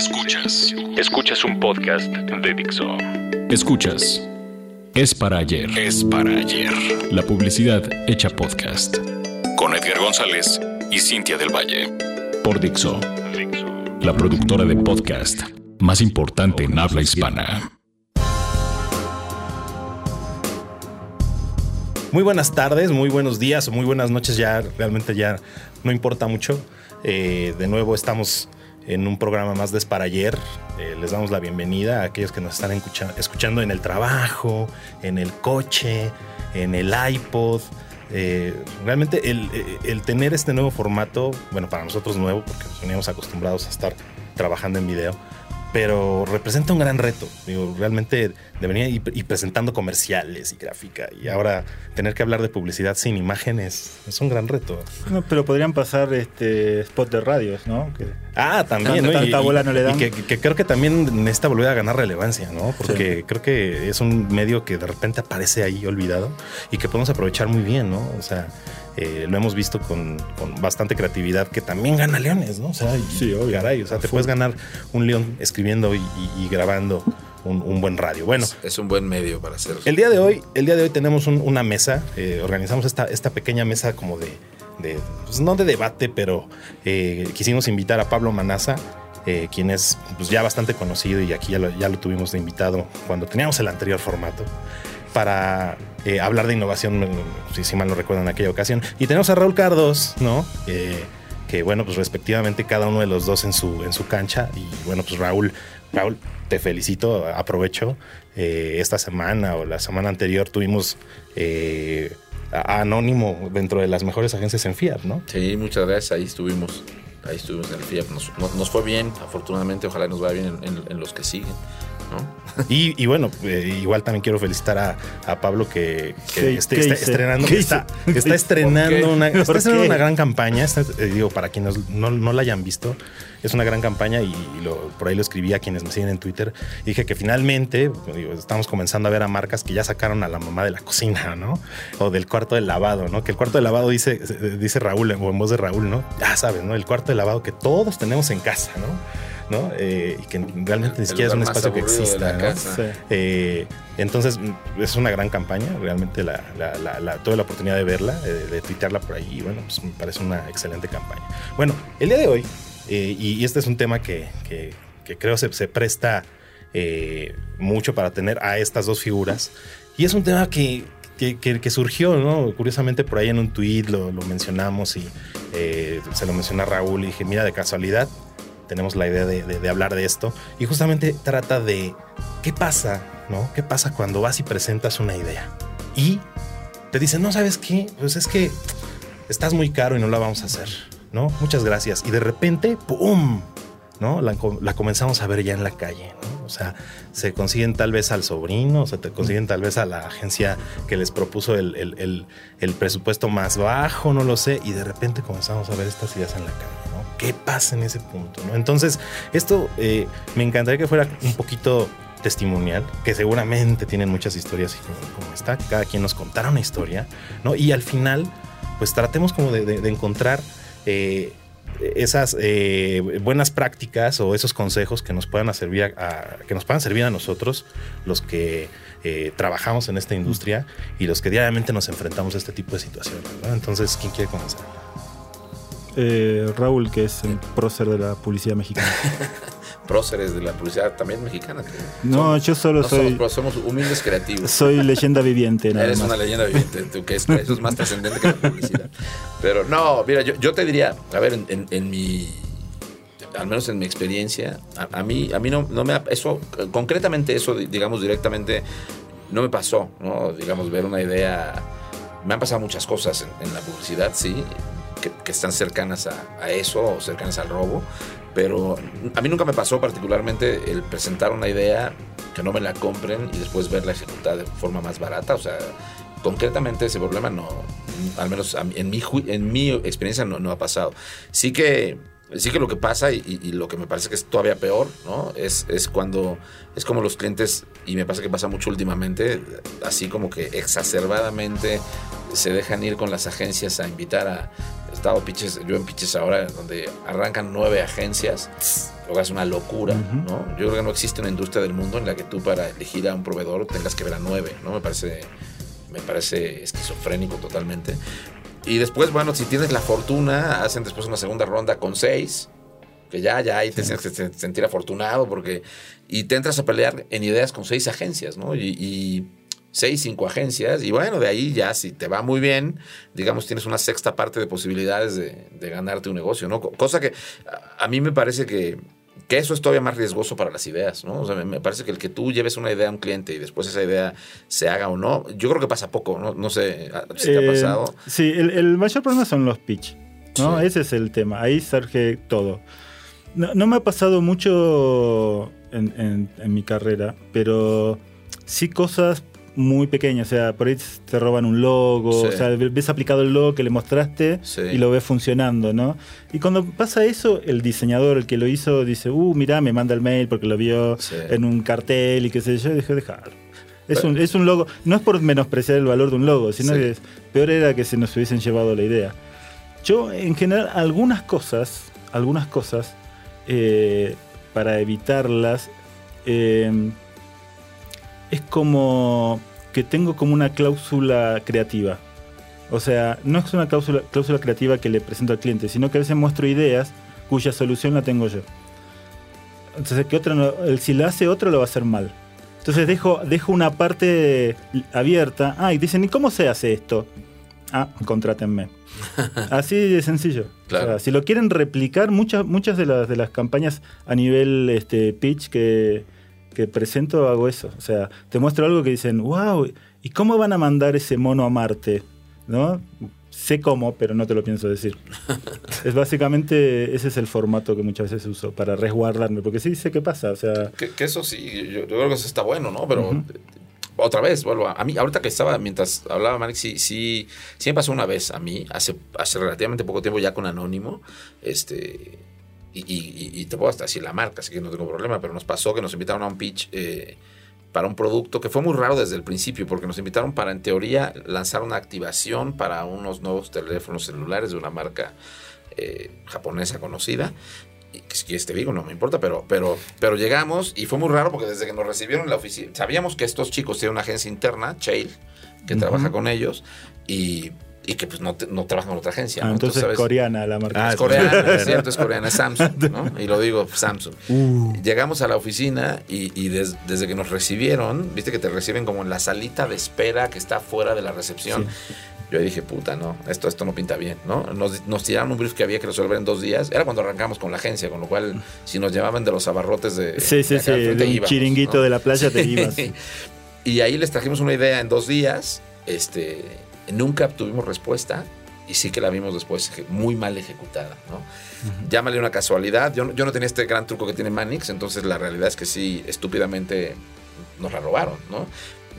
Escuchas. Escuchas un podcast de Dixo. Escuchas. Es para ayer. Es para ayer. La publicidad hecha podcast. Con Edgar González y Cintia del Valle. Por Dixo. La productora de podcast más importante en habla hispana. Muy buenas tardes, muy buenos días o muy buenas noches, ya realmente ya no importa mucho. Eh, de nuevo estamos en un programa más de Es para ayer. Eh, les damos la bienvenida a aquellos que nos están escuchando en el trabajo, en el coche, en el iPod. Eh, realmente el, el, tener este nuevo formato, bueno, para nosotros nuevo, porque nos veníamos acostumbrados a estar trabajando en video, pero representa un gran reto. Digo, realmente debería ir y presentando comerciales y gráfica y ahora tener que hablar de publicidad sin imágenes es un gran reto. No, pero podrían pasar este spot de radios, ¿no? Que ah, también. ¿no? Tanta bola no le dan. Y que, creo que también necesita volver a ganar relevancia, ¿no? Porque creo que es un medio que de repente aparece ahí olvidado y que podemos aprovechar muy bien, ¿no? O sea, eh, lo hemos visto con, bastante creatividad que también gana leones, ¿no? O sea, sí, caray, o sea, te puedes ganar un león escribiendo y, grabando un, buen radio. Bueno, es, un buen medio para hacerlo. El día de hoy, el día de hoy tenemos una mesa, eh, organizamos esta, esta pequeña mesa como de, pues no de debate, pero eh, quisimos invitar a Pablo Manaza. quien es pues, ya bastante conocido y aquí ya lo, ya lo tuvimos de invitado cuando teníamos el anterior formato para eh, hablar de innovación, si, mal no recuerdo, en aquella ocasión. Y tenemos a Raúl Cardos, ¿no? que bueno, pues respectivamente cada uno de los dos en su, en su cancha. Y bueno, pues Raúl, Raúl, te felicito, aprovecho. Eh, esta semana o la semana anterior tuvimos eh, a Anónimo dentro de las mejores agencias en Fiat, ¿no? Sí, muchas gracias, ahí estuvimos. Ahí estuvimos en el Fiat. Nos, fue bien, afortunadamente, ojalá nos vaya bien en los que siguen. Y, bueno, eh, igual también quiero felicitar a, Pablo que, está, estrenando, está, estrenando una, una gran campaña. Eh, digo, para quienes no, la hayan visto, es una gran campaña y, por ahí lo escribí a quienes me siguen en Twitter. dije que finalmente estamos comenzando a ver a marcas que ya sacaron a la mamá de la cocina, ¿no? O del cuarto de lavado, ¿no? Que el cuarto de lavado dice, dice Raúl, o en voz de Raúl, ¿no? Ya sabes, ¿no? El cuarto de lavado que todos tenemos en casa, ¿no? ¿no? Eh, y que realmente ni siquiera es un espacio que exista. Eh, entonces es una gran campaña, realmente la, tuve la oportunidad de verla, de, de tuitearla por ahí, y bueno, pues me parece una excelente campaña. Bueno, el día de hoy, eh, y, este es un tema que, creo se, se presta mucho para tener a estas dos figuras, y es un tema que, que, surgió, ¿no? Curiosamente por ahí en un tweet lo, lo mencionamos y se lo menciona Raúl y dije, mira, de casualidad, tenemos la idea de, hablar de esto. Y justamente trata de qué pasa, ¿no? ¿Qué pasa cuando vas y presentas una idea? Y te dicen, no, ¿sabes qué? Pues es que estás muy caro y no la vamos a hacer, ¿no? Muchas gracias. Y de repente, ¡pum! ¿no? La, comenzamos a ver ya en la calle, ¿no? O sea, se consiguen tal vez al sobrino, se te consiguen tal vez a la agencia que les propuso el, el, presupuesto más bajo, no lo sé, y de repente comenzamos a ver estas ideas en la calle qué pasa en ese punto, ¿no? Entonces, esto eh, me encantaría que fuera un poquito testimonial, que seguramente tienen muchas historias como, está, cada quien nos contara una historia, ¿no? Y al final, pues tratemos como de, encontrar eh, esas eh, buenas prácticas o esos consejos que nos puedan servir a, que nos puedan servir a nosotros, los que trabajamos en esta industria y los que diariamente nos enfrentamos a este tipo de situaciones. Entonces, ¿quién quiere comenzar? Eh, Raúl, que es el prócer de la publicidad mexicana. próceres de la publicidad también mexicana. No, yo solo soy. Somos, somos humildes creativos. Soy leyenda viviente. Nada Eres una leyenda viviente, tú, que eso es más trascendente que la publicidad. Pero no, mira, yo, te diría, a ver, en, mi al menos en mi experiencia, a, mí, a mí no, no, me eso, concretamente eso, digamos directamente, no me pasó, ¿no? Digamos, ver una idea. Me han pasado muchas cosas en, en la publicidad, sí que, están cercanas a, eso o cercanas al robo, pero a mí nunca me pasó particularmente el presentar una idea que no me la compren y después verla ejecutada de forma más barata, o sea, concretamente ese problema no, al menos en mi, en mi experiencia no, no ha pasado. Sí que sí que lo que pasa y, lo que me parece que es todavía peor, ¿no? Es, es cuando es como los clientes, y me pasa que pasa mucho últimamente, así como que exacerbadamente se dejan ir con las agencias a invitar a. He estado pitches, yo en pitches ahora, donde arrancan nueve agencias. lo que es una locura, ¿no? Yo creo que no existe una industria del mundo en la que tú para elegir a un proveedor tengas que ver a nueve, ¿no? Me parece, me parece esquizofrénico totalmente. Y después, bueno, si tienes la fortuna, hacen después una segunda ronda con seis, que ya, ya ahí te tienes que sentir afortunado porque... Y te entras a pelear en ideas con seis agencias, ¿no? y seis, cinco agencias, y bueno, de ahí ya si te va muy bien, digamos, tienes una sexta parte de posibilidades de, ganarte un negocio, ¿no? Cosa que a, mí me parece que, que, eso es todavía más riesgoso para las ideas, ¿no? O sea, me, parece que el que tú lleves una idea a un cliente y después esa idea se haga o no, yo creo que pasa poco, ¿no? No sé si te ha eh, pasado. Sí, el, mayor problema son los pitch, ¿no? Ese es el tema, ahí surge todo. No, me ha pasado mucho en, en mi carrera, pero sí cosas muy pequeño, o sea, por ahí te roban un logo, o sea, ves aplicado el logo que le mostraste y lo ves funcionando, ¿no? Y cuando pasa eso, el diseñador, el que lo hizo, dice, uh, mira, me manda el mail porque lo vio en un cartel y qué sé yo, y dije, dejar. Es un, es un logo, no es por menospreciar el valor de un logo, sino que peor era que se nos hubiesen llevado la idea. Yo, en general, algunas cosas, algunas cosas, eh, para evitarlas, eh, es como que tengo como una cláusula creativa. O sea, no es una cláusula, cláusula creativa que le presento al cliente, sino que a veces muestro ideas cuya solución la tengo yo. Entonces, que otro si lo hace otro lo va a hacer mal. Entonces dejo, dejo una parte abierta. Ah, y dicen, ¿y cómo se hace esto? Ah, contrátenme. Así de sencillo. si lo quieren replicar, muchas, muchas de las, de las campañas a nivel este, pitch que, que presento hago eso. O sea, te muestro algo que dicen, wow, ¿y cómo van a mandar ese mono a Marte? ¿No? Sé cómo, pero no te lo pienso decir. es básicamente, ese es el formato que muchas veces uso para resguardarme, porque sí sé qué pasa. O sea, que, eso sí, yo, creo que eso está bueno, ¿no? Pero otra vez, vuelvo a, mí, ahorita que estaba, mientras hablaba Mark, sí, sí, sí me pasó una vez a mí, hace, hace relativamente poco tiempo ya con Anónimo, este y, te puedo hasta decir la marca, así que no tengo problema, pero nos pasó que nos invitaron a un pitch eh, para un producto que fue muy raro desde el principio, porque nos invitaron para, en teoría, lanzar una activación para unos nuevos teléfonos celulares de una marca eh, japonesa conocida. Y si quieres te digo, no me importa, pero, pero, pero llegamos y fue muy raro porque desde que nos recibieron en la oficina, sabíamos que estos chicos tienen una agencia interna, Chail, que trabaja con ellos, y y que pues no, no trabaja en otra agencia. Ah, entonces, es coreana la marca. Ah, es coreana, es cierto, es coreana, es Samsung, ¿no? Y lo digo, Samsung. Uh. Llegamos a la oficina y, desde que nos recibieron, viste que te reciben como en la salita de espera que está fuera de la recepción. Yo dije, puta, no, esto, esto no pinta bien, ¿no? Nos, nos, tiraron un brief que había que resolver en dos días. Era cuando arrancamos con la agencia, con lo cual, si nos llevaban de los abarrotes de. Sí, sí, sí, un chiringuito de la playa te ibas. y ahí les trajimos una idea en dos días. Este Nunca tuvimos respuesta y sí que la vimos después muy mal ejecutada, ¿no? Llámale una casualidad. Yo, yo, no tenía este gran truco que tiene Manix, entonces la realidad es que sí, estúpidamente nos la robaron, ¿no?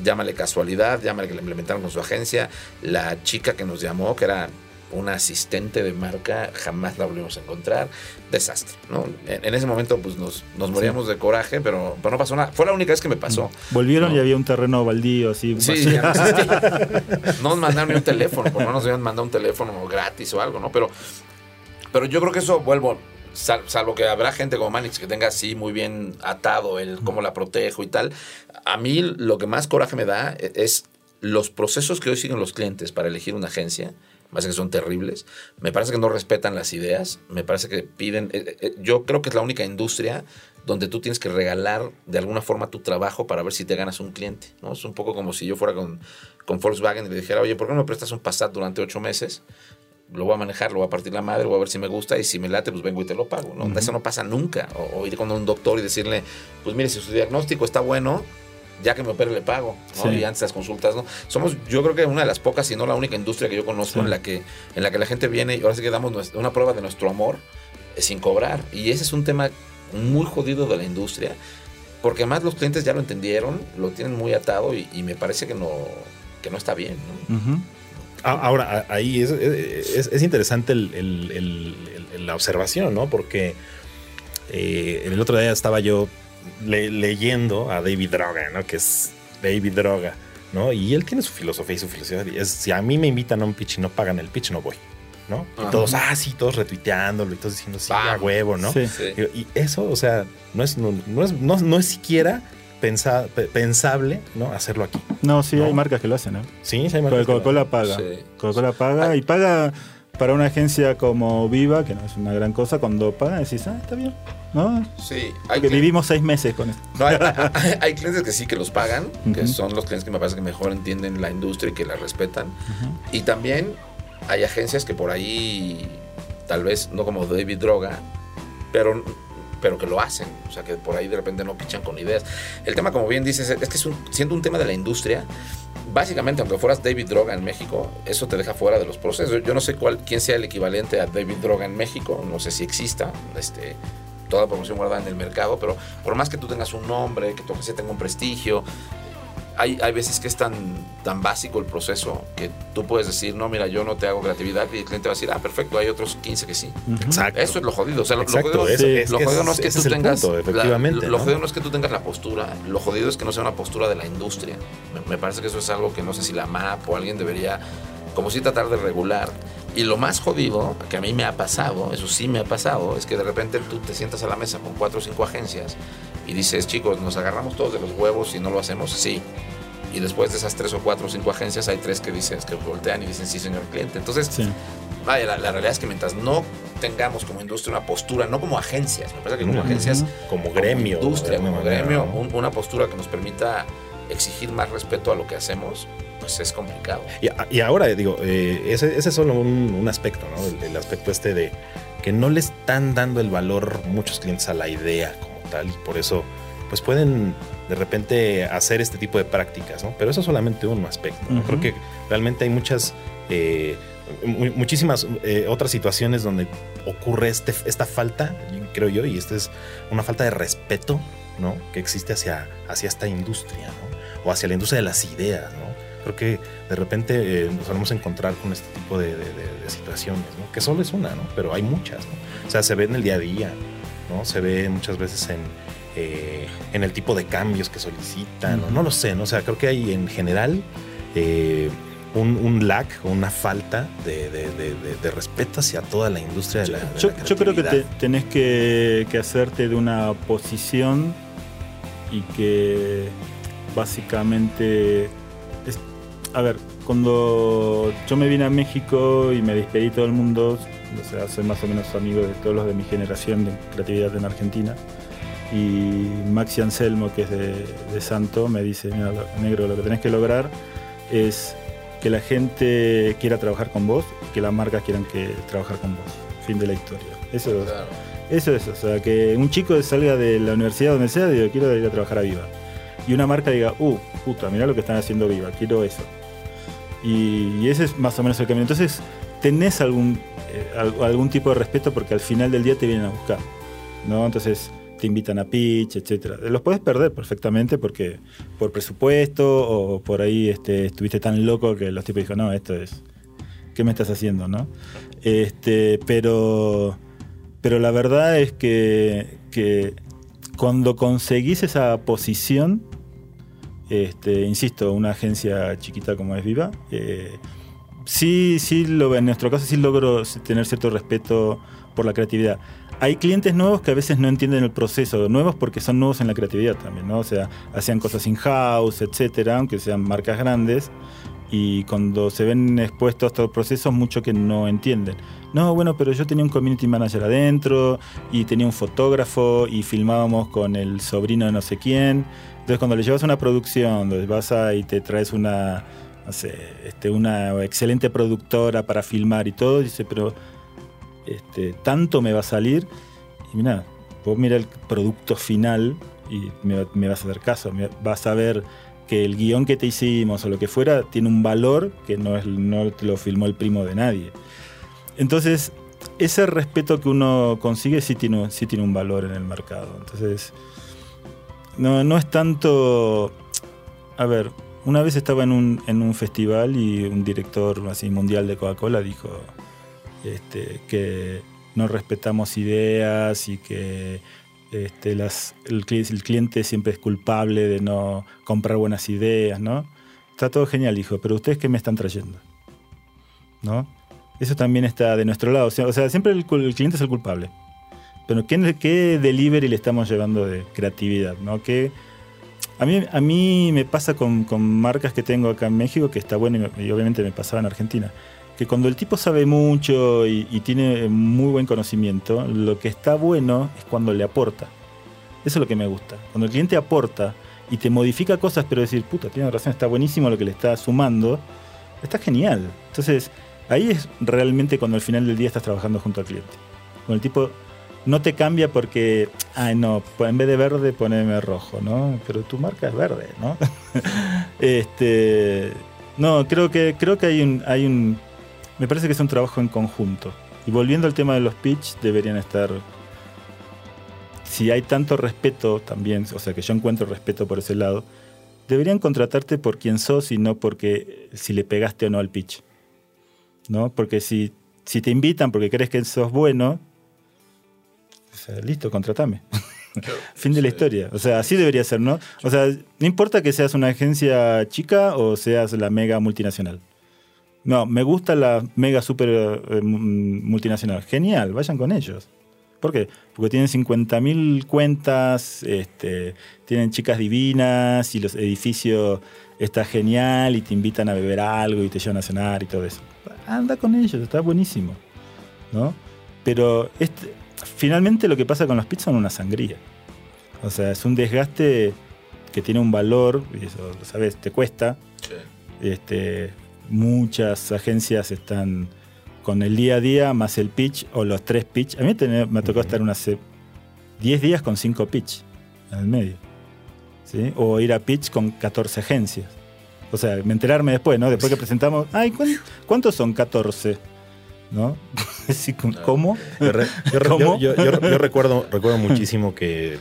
Llámale casualidad, llámale que la implementaron con su agencia. La chica que nos llamó, que era una asistente de marca, jamás la volvimos a encontrar. Desastre, ¿no? En, ese momento pues nos, nos moríamos de coraje, pero, pero, no pasó nada. Fue la única vez que me pasó. Mm. Volvieron y había un terreno baldío así. Sí, no, nos mandaron ni un teléfono, por no nos habían mandado un teléfono gratis o algo, ¿no? Pero, pero yo creo que eso, vuelvo, salvo que habrá gente como Manix que tenga así muy bien atado el cómo la protejo y tal. A mí lo que más coraje me da e, es los procesos que hoy siguen los clientes para elegir una agencia me parece que son terribles, me parece que no respetan las ideas, me parece que piden, eh, eh, eh, yo creo que es la única industria donde tú tienes que regalar de alguna forma tu trabajo para ver si te ganas un cliente, ¿no? Es un poco como si yo fuera con, con Volkswagen y le dijera, oye, ¿por qué no me prestas un Passat durante ocho meses? Lo voy a manejar, lo voy a partir la madre, voy a ver si me gusta y si me late, pues vengo y te lo pago, ¿no? Eso no pasa nunca. O, o ir con un doctor y decirle, pues mire, si su diagnóstico está bueno, ya que me opere le pago, ¿no? Y antes las consultas, ¿no? Somos, yo creo que una de las pocas, si no la única industria que yo conozco en la que, en la que la gente viene y ahora sí que damos una prueba de nuestro amor eh, sin cobrar. Y ese es un tema muy jodido de la industria, porque además los clientes ya lo entendieron, lo tienen muy atado y, me parece que no, que no está bien, Ahora, ahí es, es, interesante la observación, ¿no? Porque eh, el otro día estaba yo leyendo a David Droga, ¿no? Que es David Droga, ¿no? Y él tiene su filosofía y su filosofía es, si a mí me invitan a un pitch y no pagan el pitch, no voy. ¿no? Y todos, ah, sí, todos retuiteándolo y todos diciendo, sí, a huevo, ¿no? Sí. Y, eso, o sea, no es, no, es, no, es siquiera pensable ¿no? hacerlo aquí. No, sí, hay marcas que lo hacen, ¿no? Sí, sí hay marcas. Coca-Cola paga. Coca-Cola paga y paga para una agencia como Viva, que no es una gran cosa, cuando pagan decís, ah, está bien. ¿No? Sí. Hay que vivimos seis meses con esto. No, hay, clientes que sí que los pagan, que son los clientes que me parece que mejor entienden la industria y que la respetan. Y también hay agencias que por ahí, tal vez no como David Droga, pero pero que lo hacen, o sea, que por ahí de repente no pichan con ideas. El tema, como bien dices, es que es un, siendo un tema de la industria, básicamente, aunque fueras David Droga en México, eso te deja fuera de los procesos. Yo no sé cuál, quién sea el equivalente a David Droga en México, no sé si exista este, toda promoción guardada en el mercado, pero por más que tú tengas un nombre, que tu agencia tenga un prestigio, hay, hay, veces que es tan, tan básico el proceso que tú puedes decir, no, mira, yo no te hago creatividad y el cliente va a decir, ah, perfecto, hay otros 15 que sí. Exacto. Eso es lo jodido. O sea, lo, jodido, no es que tú tengas. efectivamente, lo, jodido no es que tú tengas la postura. Lo jodido es que no sea una postura de la industria. Me, parece que eso es algo que no sé si la MAP o alguien debería, como si tratar de regular. Y lo más jodido, que a mí me ha pasado, eso sí me ha pasado, es que de repente tú te sientas a la mesa con cuatro o cinco agencias y dices, chicos, nos agarramos todos de los huevos y no lo hacemos, sí. Y después de esas tres o cuatro o cinco agencias hay tres que dicen, que voltean y dicen, sí, señor cliente. Entonces, vaya, la, realidad es que mientras no tengamos como industria una postura, no como agencias, me parece que como agencias, como gremio, como industria, como gremio, una postura que nos permita exigir más respeto a lo que hacemos, pues es complicado. Y, ahora, digo, eh, ese, ese, es solo un, aspecto, ¿no? el, aspecto este de que no le están dando el valor muchos clientes a la idea y por eso pues pueden de repente hacer este tipo de prácticas, ¿no? Pero eso es solamente un aspecto. Creo que realmente hay muchas, eh, muchísimas eh, otras situaciones donde ocurre este, esta falta, creo yo, y esta es una falta de respeto, ¿no? Que existe hacia, hacia esta industria, ¿no? O hacia la industria de las ideas, ¿no? Creo que de repente eh, nos vamos a encontrar con este tipo de, situaciones, ¿no? Que solo es una, ¿no? Pero hay muchas, ¿no? O sea, se ve en el día a día, se ve muchas veces en, eh, en el tipo de cambios que solicitan, no lo sé, ¿no? O sea, creo que hay en general eh, un, un, lack, una falta de, respeto hacia toda la industria de la, yo, yo, creo que tenés que, hacerte de una posición y que básicamente... a ver, cuando yo me vine a México y me despedí todo el mundo, o sea, soy más o menos amigo de todos los de mi generación de creatividad en Argentina. Y Maxi Anselmo, que es de, Santo, me dice, mira, negro, lo que tenés que lograr es que la gente quiera trabajar con vos y que las marcas quieran que trabajar con vos. Fin de la historia. Eso, eso es, o sea, que un chico salga de la universidad donde sea, diga, quiero ir a trabajar a Viva. Y una marca diga, uh, puta, mira lo que están haciendo Viva, quiero eso. Y, ese es más o menos el camino. Entonces, tenés algún eh, algún tipo de respeto porque al final del día te vienen a buscar. ¿no? Entonces te invitan a pitch, etcétera. Los puedes perder perfectamente porque por presupuesto o por ahí este, estuviste tan loco que los tipos dijeron, no, esto es, ¿qué me estás haciendo? ¿no? Este, pero, pero la verdad es que, que cuando conseguís esa posición, este, insisto, una agencia chiquita como es Viva, eh, sí, sí, lo, en nuestro caso sí logro tener cierto respeto por la creatividad. Hay clientes nuevos que a veces no entienden el proceso, nuevos porque son nuevos en la creatividad también, ¿no? O sea, hacían cosas in-house, etcétera, aunque sean marcas grandes, y cuando se ven expuestos a estos procesos, mucho que no entienden. No, bueno, pero yo tenía un community manager adentro, y tenía un fotógrafo, y filmábamos con el sobrino de no sé quién. Entonces, cuando le llevas una producción, donde vas a y te traes una este, una excelente productora para filmar y todo, dice, pero este, tanto me va a salir. Y mira, vos mira el producto final y me, vas a hacer caso, vas a ver que el guion que te hicimos o lo que fuera tiene un valor que no, es, no te lo filmó el primo de nadie. Entonces, ese respeto que uno consigue sí tiene, sí tiene un valor en el mercado. Entonces, no, no es tanto... A ver, una vez estaba en un, en un festival y un director así mundial de Coca-Cola dijo este, que no respetamos ideas y que este, el, cliente siempre es culpable de no comprar buenas ideas, ¿no? Está todo genial, dijo, pero ustedes qué me están trayendo, ¿no? Eso también está de nuestro lado. O sea, siempre el, cliente es el culpable. Pero ¿qué, ¿qué, delivery le estamos llevando de creatividad? ¿no? ¿Qué, a mí, a mí me pasa con, marcas que tengo acá en México, que está bueno y, obviamente me pasaba en Argentina, que cuando el tipo sabe mucho y, tiene muy buen conocimiento, lo que está bueno es cuando le aporta. Eso es lo que me gusta. Cuando el cliente aporta y te modifica cosas, pero decir, puta, tiene razón, está buenísimo lo que le está sumando, está genial. Entonces, ahí es realmente cuando al final del día estás trabajando junto al cliente. Cuando el tipo no te cambia porque, ay no, en vez de verde poneme rojo, ¿no? Pero tu marca es verde, ¿no? este, no, creo que, creo que hay un, hay un, me parece que es un trabajo en conjunto. Y volviendo al tema de los pitch, deberían estar, si hay tanto respeto también, o sea que yo encuentro respeto por ese lado, deberían contratarte por quien sos y no porque si le pegaste o no al pitch. ¿No? Porque si, si te invitan porque crees que sos bueno, listo, contratame. fin de la historia. O sea, así debería ser, ¿no? O sea, no importa que seas una agencia chica o seas la mega multinacional. No, me gusta la mega super eh, multinacional. Genial, vayan con ellos. ¿Por qué? Porque tienen 50.000 cuentas, este, tienen chicas divinas y los edificios está genial y te invitan a beber algo y te llevan a cenar y todo eso. Anda con ellos, está buenísimo. ¿no? Pero este, finalmente lo que pasa con los pits son una sangría. O sea, es un desgaste que tiene un valor, y eso lo sabes, te cuesta. Este, muchas agencias están con el día a día más el pitch o los tres pitch. A mí me ha tocado estar unas 10 días con 5 pitch en el medio. ¿sí? O ir a pitch con 14 agencias. O sea, me enterarme después, ¿no? Después que presentamos, ay, ¿cuántos son 14? ¿No? ¿Cómo? Yo, Yo, recuerdo, recuerdo muchísimo que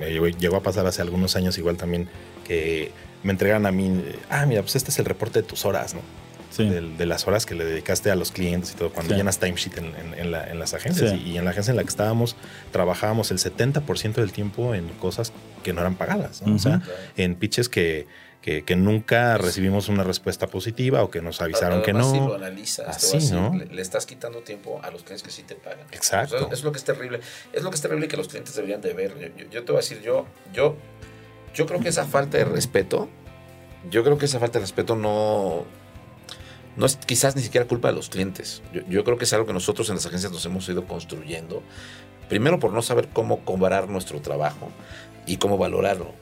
me llegó a pasar hace algunos años igual también que me entregaron a mí, ah, mira, pues este es el reporte de tus horas, ¿no? De, las horas que le dedicaste a los clientes y todo, cuando llenas timesheet en, en, las agencias. Y, en la agencia en la que estábamos, trabajábamos el 70% del tiempo en cosas que no eran pagadas, O sea, en pitches que que, nunca recibimos una respuesta positiva o que nos avisaron que no. Si lo analizas, así, ¿no? Le, estás quitando tiempo a los clientes que sí te pagan. Exacto. es lo que es terrible. Es lo que es terrible que los clientes deberían de ver. Yo, te voy a decir, yo, yo, yo creo que esa falta de respeto, yo creo que esa falta de respeto no, no es quizás ni siquiera culpa de los clientes. Yo, yo, creo que es algo que nosotros en las agencias nos hemos ido construyendo. Primero por no saber cómo cobrar nuestro trabajo y cómo valorarlo.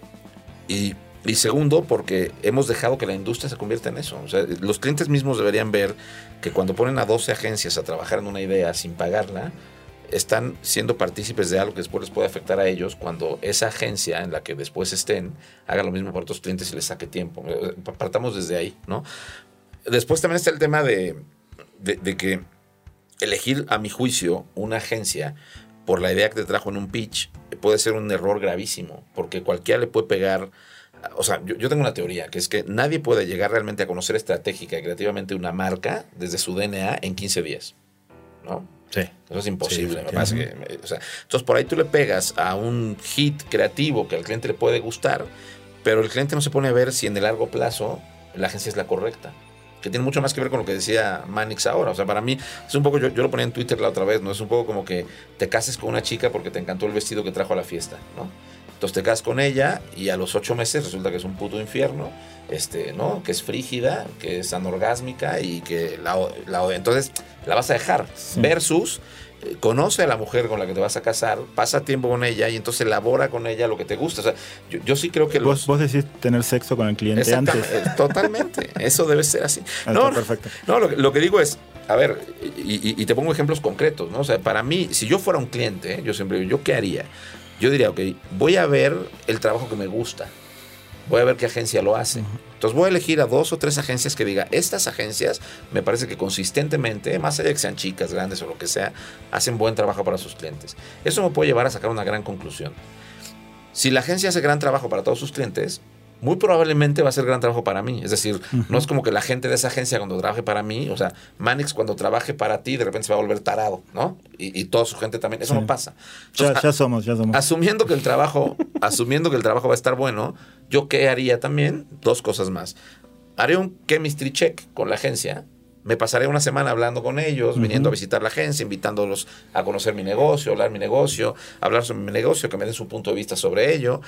Y y segundo, porque hemos dejado que la industria se convierta en eso. O sea, los clientes mismos deberían ver que cuando ponen a 12 agencias a trabajar en una idea sin pagarla, están siendo partícipes de algo que después les puede afectar a ellos cuando esa agencia en la que después estén haga lo mismo para otros clientes y les saque tiempo. Eh, partamos desde ahí, ¿no? Después también está el tema de, de que elegir, a mi juicio, una agencia por la idea que te trajo en un pitch puede ser un error gravísimo, porque cualquiera le puede pegar o sea, yo, tengo una teoría, que es que nadie puede llegar realmente a conocer estratégica y creativamente una marca desde su DNA en 15 días. ¿No? Sí. Eso es imposible. me parece que, o sea, entonces, por ahí tú le pegas a un hit creativo que al cliente le puede gustar, pero el cliente no se pone a ver si en el largo plazo la agencia es la correcta. Que tiene mucho más que ver con lo que decía Manix ahora. O sea, para mí es un poco, yo, yo lo ponía en Twitter la otra vez, ¿no? Es un poco como que te cases con una chica porque te encantó el vestido que trajo a la fiesta, ¿no? Entonces te casas con ella y a los ocho meses resulta que es un puto infierno, este, ¿no? Que es frígida, que es anorgásmica y que la, la entonces la vas a dejar. Versus eh, conoce a la mujer con la que te vas a casar, pasa tiempo con ella y entonces elabora con ella lo que te gusta. O sea, yo, sí creo que los... ¿Vos, decís tener sexo con el cliente antes. Totalmente. Eso debe ser así. Ah, no, perfecto. No, lo, que digo es, a ver, y, te pongo ejemplos concretos, ¿no? O sea, para mí, si yo fuera un cliente, yo siempre digo, ¿yo qué haría? Yo diría, ok, voy a ver el trabajo que me gusta. Voy a ver qué agencia lo hace. Entonces voy a elegir a dos o tres agencias que diga, estas agencias me parece que consistentemente, más allá de que sean chicas, grandes o lo que sea, hacen buen trabajo para sus clientes. Eso me puede llevar a sacar una gran conclusión. Si la agencia hace gran trabajo para todos sus clientes, muy probablemente va a ser gran trabajo para mí. Es decir, no es como que la gente de esa agencia cuando trabaje para mí, o sea, Manix cuando trabaje para ti, de repente se va a volver tarado, ¿no? Y, toda su gente también. Eso no pasa. ya, somos, ya somos. Asumiendo que el trabajo, asumiendo que el trabajo va a estar bueno, yo qué haría también? Dos cosas más. Haré un chemistry check con la agencia me pasaré una semana hablando con ellos, viniendo a visitar la agencia, invitándolos a conocer mi negocio, hablar mi negocio, hablar sobre mi negocio, que me den su punto de vista sobre ello.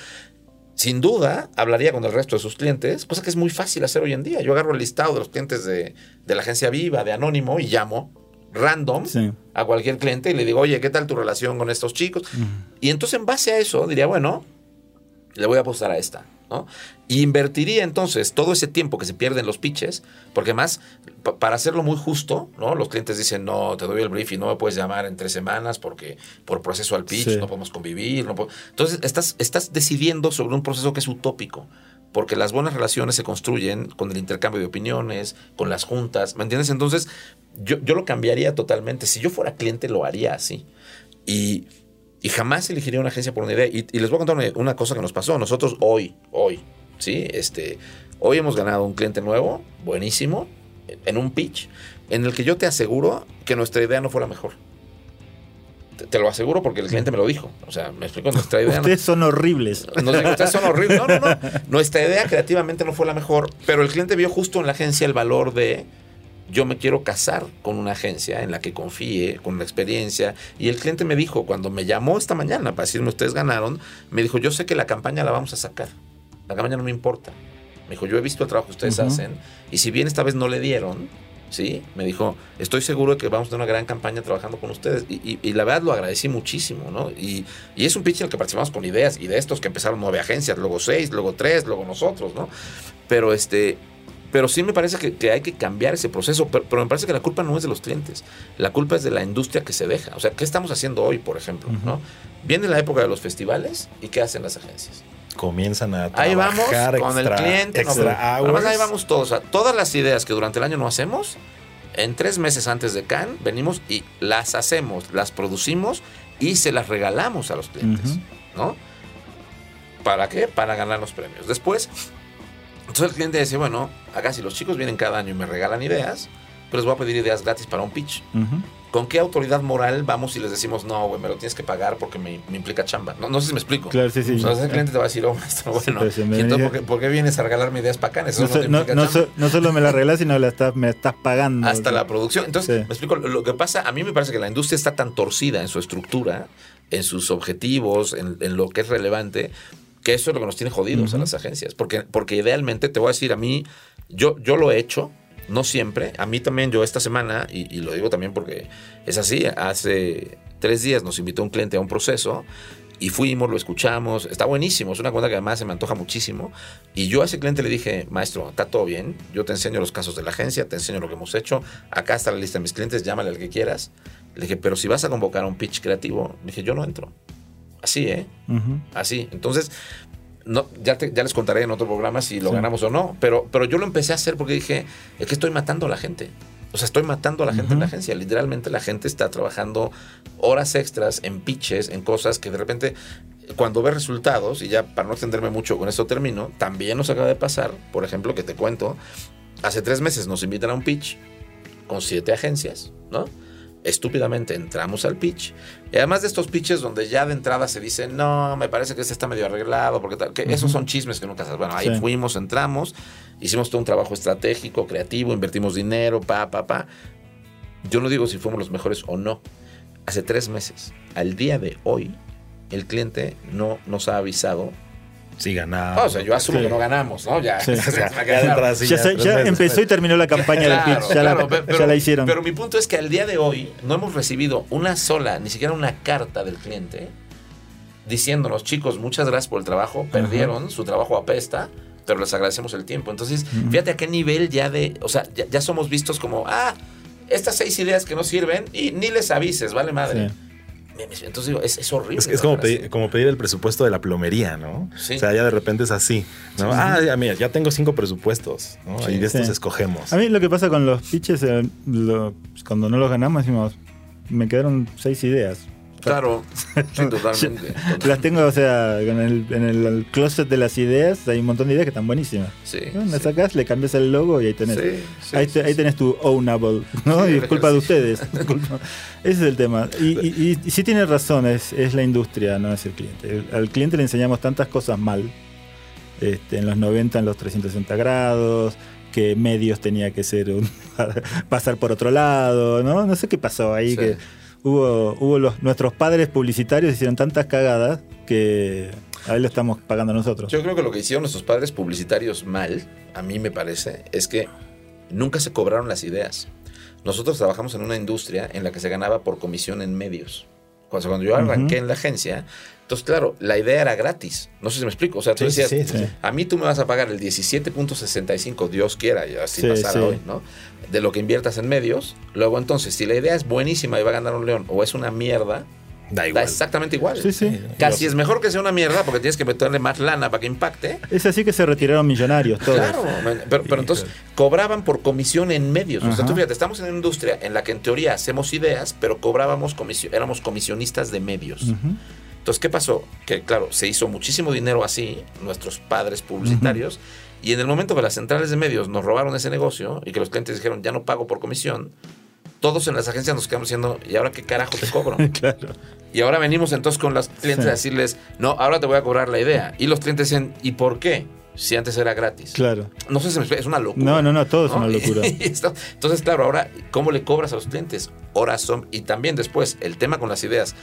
Sin duda, hablaría con el resto de sus clientes, cosa que es muy fácil hacer hoy en día. Yo agarro el listado de los clientes de, de la agencia Viva, de Anónimo, y llamo random a cualquier cliente y le digo, oye, ¿qué tal tu relación con estos chicos? Y entonces en base a eso diría, bueno, le voy a apostar a esta. ¿No? Y invertiría entonces todo ese tiempo que se pierde en los pitches, porque más, para hacerlo muy justo, ¿no? Los clientes dicen, no, te doy el brief y no me puedes llamar en tres semanas porque por proceso al pitch no podemos convivir. No Entonces, estás, estás decidiendo sobre un proceso que es utópico porque las buenas relaciones se construyen con el intercambio de opiniones, con las juntas, ¿me entiendes? Entonces, yo, yo lo cambiaría totalmente. Si yo fuera cliente, lo haría así. Y, y jamás elegiría una agencia por una idea. Y, les voy a contar una, cosa que nos pasó. Nosotros hoy, hoy, ¿sí? Este, hoy hemos ganado un cliente nuevo, buenísimo, en un pitch, en el que yo te aseguro que nuestra idea no fue la mejor. Te, lo aseguro porque el cliente me lo dijo. O sea, me explicó nuestra idea. Ustedes son horribles. ustedes son horribles. No, no, no. Nuestra idea creativamente no fue la mejor, pero el cliente vio justo en la agencia el valor de yo me quiero casar con una agencia en la que confíe, con la experiencia. Y el cliente me dijo, cuando me llamó esta mañana para decirme ustedes ganaron, me dijo, yo sé que la campaña la vamos a sacar. La campaña no me importa. Me dijo, yo he visto el trabajo que ustedes hacen y si bien esta vez no le dieron, ¿sí? Me dijo, estoy seguro de que vamos a tener una gran campaña trabajando con ustedes. Y, la verdad lo agradecí muchísimo, ¿no? Y, es un pitch en el que participamos con ideas y de estos que empezaron nueve agencias, luego seis, luego tres, luego nosotros, ¿no? Pero este... Pero sí me parece que, hay que cambiar ese proceso, pero, me parece que la culpa no es de los clientes, la culpa es de la industria que se deja. O sea, ¿qué estamos haciendo hoy, por ejemplo? ¿no? Viene la época de los festivales y ¿qué hacen las agencias? comienzan a trabajar ahí vamos con el cliente además ahí vamos todos todas las ideas que durante el año no hacemos en tres meses antes de Cannes venimos y las hacemos las producimos y se las regalamos a los clientes ¿no? ¿para qué? para ganar los premios después entonces el cliente dice bueno acá si los chicos vienen cada año y me regalan ideas pues les voy a pedir ideas gratis para un pitch ¿Con qué autoridad moral vamos y les decimos, no, güey, me lo tienes que pagar porque me, implica chamba? No, no sé si me explico. Claro, sí, sí. Sea, el cliente te va a decir, oh, maestro, bueno, pues, entonces, ¿por qué, vienes a regalarme ideas bacanas? Eso no, no, no, no, solo me la regalas, sino la estás, me estás pagando. Hasta la producción. Entonces, me explico, lo que pasa, a mí me parece que la industria está tan torcida en su estructura, en sus objetivos, en, lo que es relevante, que eso es lo que nos tiene jodidos a las agencias. Porque, porque idealmente, te voy a decir, a mí, yo, yo lo he hecho, no siempre. A mí también, yo esta semana, y, lo digo también porque es así, hace tres días nos invitó un cliente a un proceso y fuimos, lo escuchamos, está buenísimo, es una cuenta que además se me antoja muchísimo. Y yo a ese cliente le dije, maestro, está todo bien, yo te enseño los casos de la agencia, te enseño lo que hemos hecho, acá está la lista de mis clientes, llámale al que quieras. Le dije, pero si vas a convocar a un pitch creativo, le dije, yo no entro. Así, ¿eh? Así. Entonces, no, ya, ya les contaré en otro programa si lo ganamos o no, pero, pero yo lo empecé a hacer porque dije, es que estoy matando a la gente. O sea, estoy matando a la gente en la agencia. Literalmente la gente está trabajando horas extras en pitches, en cosas que de repente, cuando ve resultados, y ya para no extenderme mucho con esto termino, también nos acaba de pasar, por ejemplo, que te cuento, hace tres meses nos invitan a un pitch con siete agencias, ¿no? Estúpidamente entramos al pitch. Y además de estos pitches donde ya de entrada se dice, no, me parece que este está medio arreglado, porque tal, que esos son chismes que nunca sabes. Bueno, ahí fuimos, entramos, hicimos todo un trabajo estratégico, creativo, invertimos dinero, pa, pa, pa. Yo no digo si fuimos los mejores o no. Hace tres meses, al día de hoy, el cliente no nos ha avisado Sí, ganamos. o sea, yo asumo que no ganamos, ¿no? Ya, ya, empezó y terminó la campaña del pitch. Ya, la, hicieron. Pero mi punto es que al día de hoy no hemos recibido una sola, ni siquiera una carta del cliente diciéndonos, chicos, muchas gracias por el trabajo, perdieron, su trabajo apesta, pero les agradecemos el tiempo. Entonces, fíjate a qué nivel ya de, o sea, ya, somos vistos como, ah, estas seis ideas que no sirven y ni les avises, vale madre. Entonces digo, es, horrible. Es, como, pedir, como, pedir, el presupuesto de la plomería, ¿no? O sea, ya de repente es así. ah, mira, ya tengo cinco presupuestos, ¿no? y de estos escogemos. A mí lo que pasa con los pitches, eh, cuando no los ganamos, decimos, me quedaron seis ideas. Claro, totalmente, Las tengo, o sea, en el, en el, closet de las ideas hay un montón de ideas que están buenísimas. Sí. ¿no? sacas, le cambias el logo y ahí tenés. ahí, tenés tu ownable, ¿no? y es culpa de ustedes. Ese es el tema. Y, y, sí tiene razón, es, es, la industria, no es el cliente. al cliente le enseñamos tantas cosas mal. Este, en los 90 en los 360 grados, que medios tenía que ser un, pasar por otro lado, ¿no? No sé qué pasó ahí, que hubo, hubo los, nuestros padres publicitarios hicieron tantas cagadas que ahí lo estamos pagando nosotros. Yo creo que lo que hicieron nuestros padres publicitarios mal, a mí me parece, es que nunca se cobraron las ideas. Nosotros trabajamos en una industria en la que se ganaba por comisión en medios. Cuando, cuando yo arranqué en la agencia, entonces, claro, la idea era gratis. No sé si me explico. O sea, tú decías, a mí tú me vas a pagar el 17.65, Dios quiera, y así pasará hoy, ¿no? De lo que inviertas en medios. Luego, entonces, si la idea es buenísima y va a ganar un león, o es una mierda, Da igual. Da exactamente igual. Sí, sí. Casi es mejor que sea una mierda porque tienes que meterle más lana para que impacte. Es así que se retiraron millonarios todos. Claro, pero, pero entonces cobraban por comisión en medios. O sea, tú fíjate, estamos en una industria en la que en teoría hacemos ideas, pero cobrábamos comisión, éramos comisionistas de medios. Entonces, ¿qué pasó? Que claro, se hizo muchísimo dinero así, nuestros padres publicitarios, y en el momento que las centrales de medios nos robaron ese negocio y que los clientes dijeron, ya no pago por comisión, todos en las agencias nos quedamos diciendo, ¿y ahora qué carajo te cobro? claro. Y ahora venimos entonces con los clientes a decirles, no, ahora te voy a cobrar la idea. Y los clientes dicen, ¿y por qué? Si antes era gratis. Claro. No sé si me es una locura. No, no, no, todo es una locura. entonces, claro, ahora, ¿cómo le cobras a los clientes? Horas son. Y también después, el tema con las ideas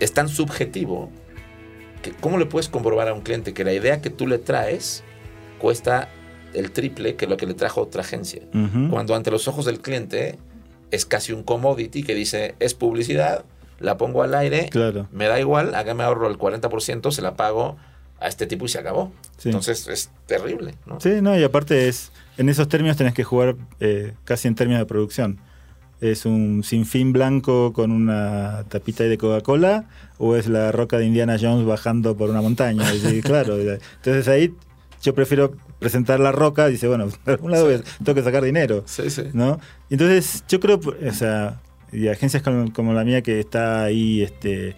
es tan subjetivo que ¿cómo le puedes comprobar a un cliente que la idea que tú le traes cuesta el triple que lo que le trajo otra agencia? Cuando ante los ojos del cliente es casi un commodity que dice, es publicidad, la pongo al aire, me da igual, hágame ahorro el 40%, se la pago a este tipo y se acabó. Entonces es terrible. ¿no? Sí, no, y aparte es, en esos términos tenés que jugar eh, casi en términos de producción. ¿Es un sinfín blanco con una tapita de Coca-Cola o es la roca de Indiana Jones bajando por una montaña? claro, entonces ahí yo prefiero presentar la roca, dice, bueno, de algún lado tengo que sacar dinero. Sí, sí. ¿no? Entonces, yo creo, o sea, y agencias como, la mía que está ahí este,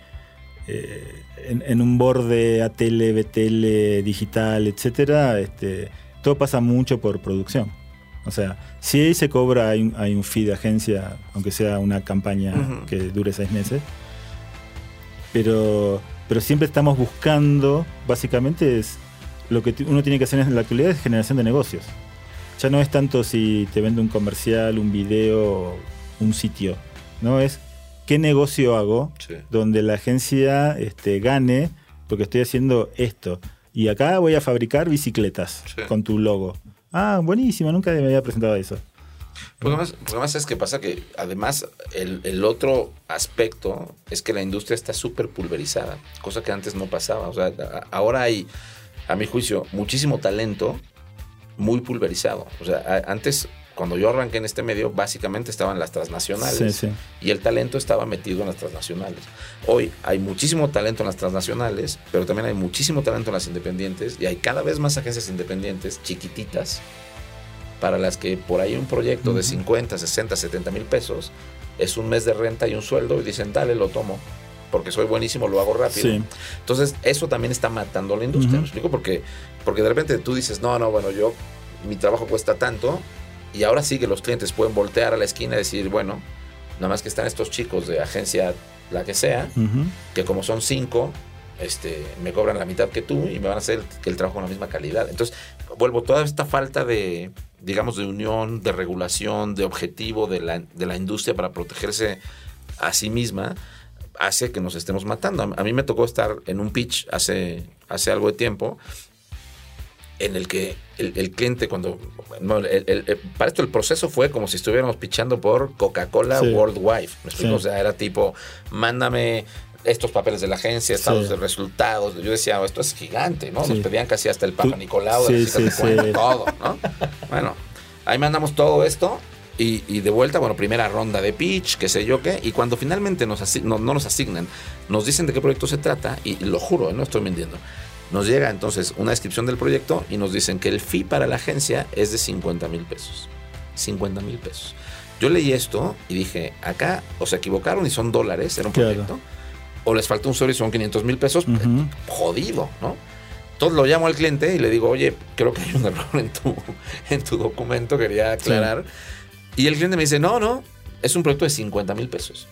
eh, en, un borde ATL, BTL, digital, etcétera, este, todo pasa mucho por producción. O sea, si ahí se cobra, hay un, fee de agencia, aunque sea una campaña que dure seis meses. Pero, pero siempre estamos buscando, básicamente es lo que uno tiene que hacer en la actualidad es generación de negocios. Ya no es tanto si te vende un comercial, un video, un sitio. No es qué negocio hago donde la agencia este, gane porque estoy haciendo esto. Y acá voy a fabricar bicicletas con tu logo. Ah, buenísimo, nunca me había presentado eso. Porque además, además es que pasa que además el, el, otro aspecto es que la industria está súper pulverizada, cosa que antes no pasaba. O sea, ahora hay a mi juicio, muchísimo talento muy pulverizado. O sea, antes, cuando yo arranqué en este medio, básicamente estaban las transnacionales y el talento estaba metido en las transnacionales. Hoy hay muchísimo talento en las transnacionales, pero también hay muchísimo talento en las independientes y hay cada vez más agencias independientes chiquititas para las que por ahí un proyecto de 50, 60, 70 mil pesos es un mes de renta y un sueldo y dicen, dale, lo tomo porque soy buenísimo, lo hago rápido. Entonces, eso también está matando la industria, ¿me explico? Porque, porque de repente tú dices, no, no, bueno, yo, mi trabajo cuesta tanto, y ahora sí que los clientes pueden voltear a la esquina y decir, bueno, nada más que están estos chicos de agencia, la que sea, que como son cinco, este, me cobran la mitad que tú y me van a hacer que el trabajo con la misma calidad. Entonces, vuelvo, toda esta falta de, digamos, de unión, de regulación, de objetivo de la, de la industria para protegerse a sí misma, hace que nos estemos matando. A mí me tocó estar en un pitch hace, hace algo de tiempo en el que el, cliente cuando... para esto el proceso fue como si estuviéramos pitchando por Coca-Cola Worldwide. ¿Me explico? O sea, era tipo, mándame estos papeles de la agencia, estados de resultados. Yo decía, oh, esto es gigante, ¿no? Nos pedían casi hasta el Papa Nicolau, de todo, ¿no? Bueno, ahí mandamos todo esto y, de vuelta, bueno, primera ronda de pitch, qué sé yo qué. Y cuando finalmente nos no, nos asignan, nos dicen de qué proyecto se trata, y lo juro, ¿eh? no estoy mintiendo. Nos llega entonces una descripción del proyecto y nos dicen que el fee para la agencia es de 50 mil pesos. 50 mil pesos. Yo leí esto y dije, acá o se equivocaron y son dólares, era un proyecto, o les falta un sobre y son 500 mil pesos, jodido, ¿no? Entonces lo llamo al cliente y le digo, oye, creo que hay un error en tu, en tu documento, quería aclarar. Y el cliente me dice, no, no, es un proyecto de 50 mil pesos.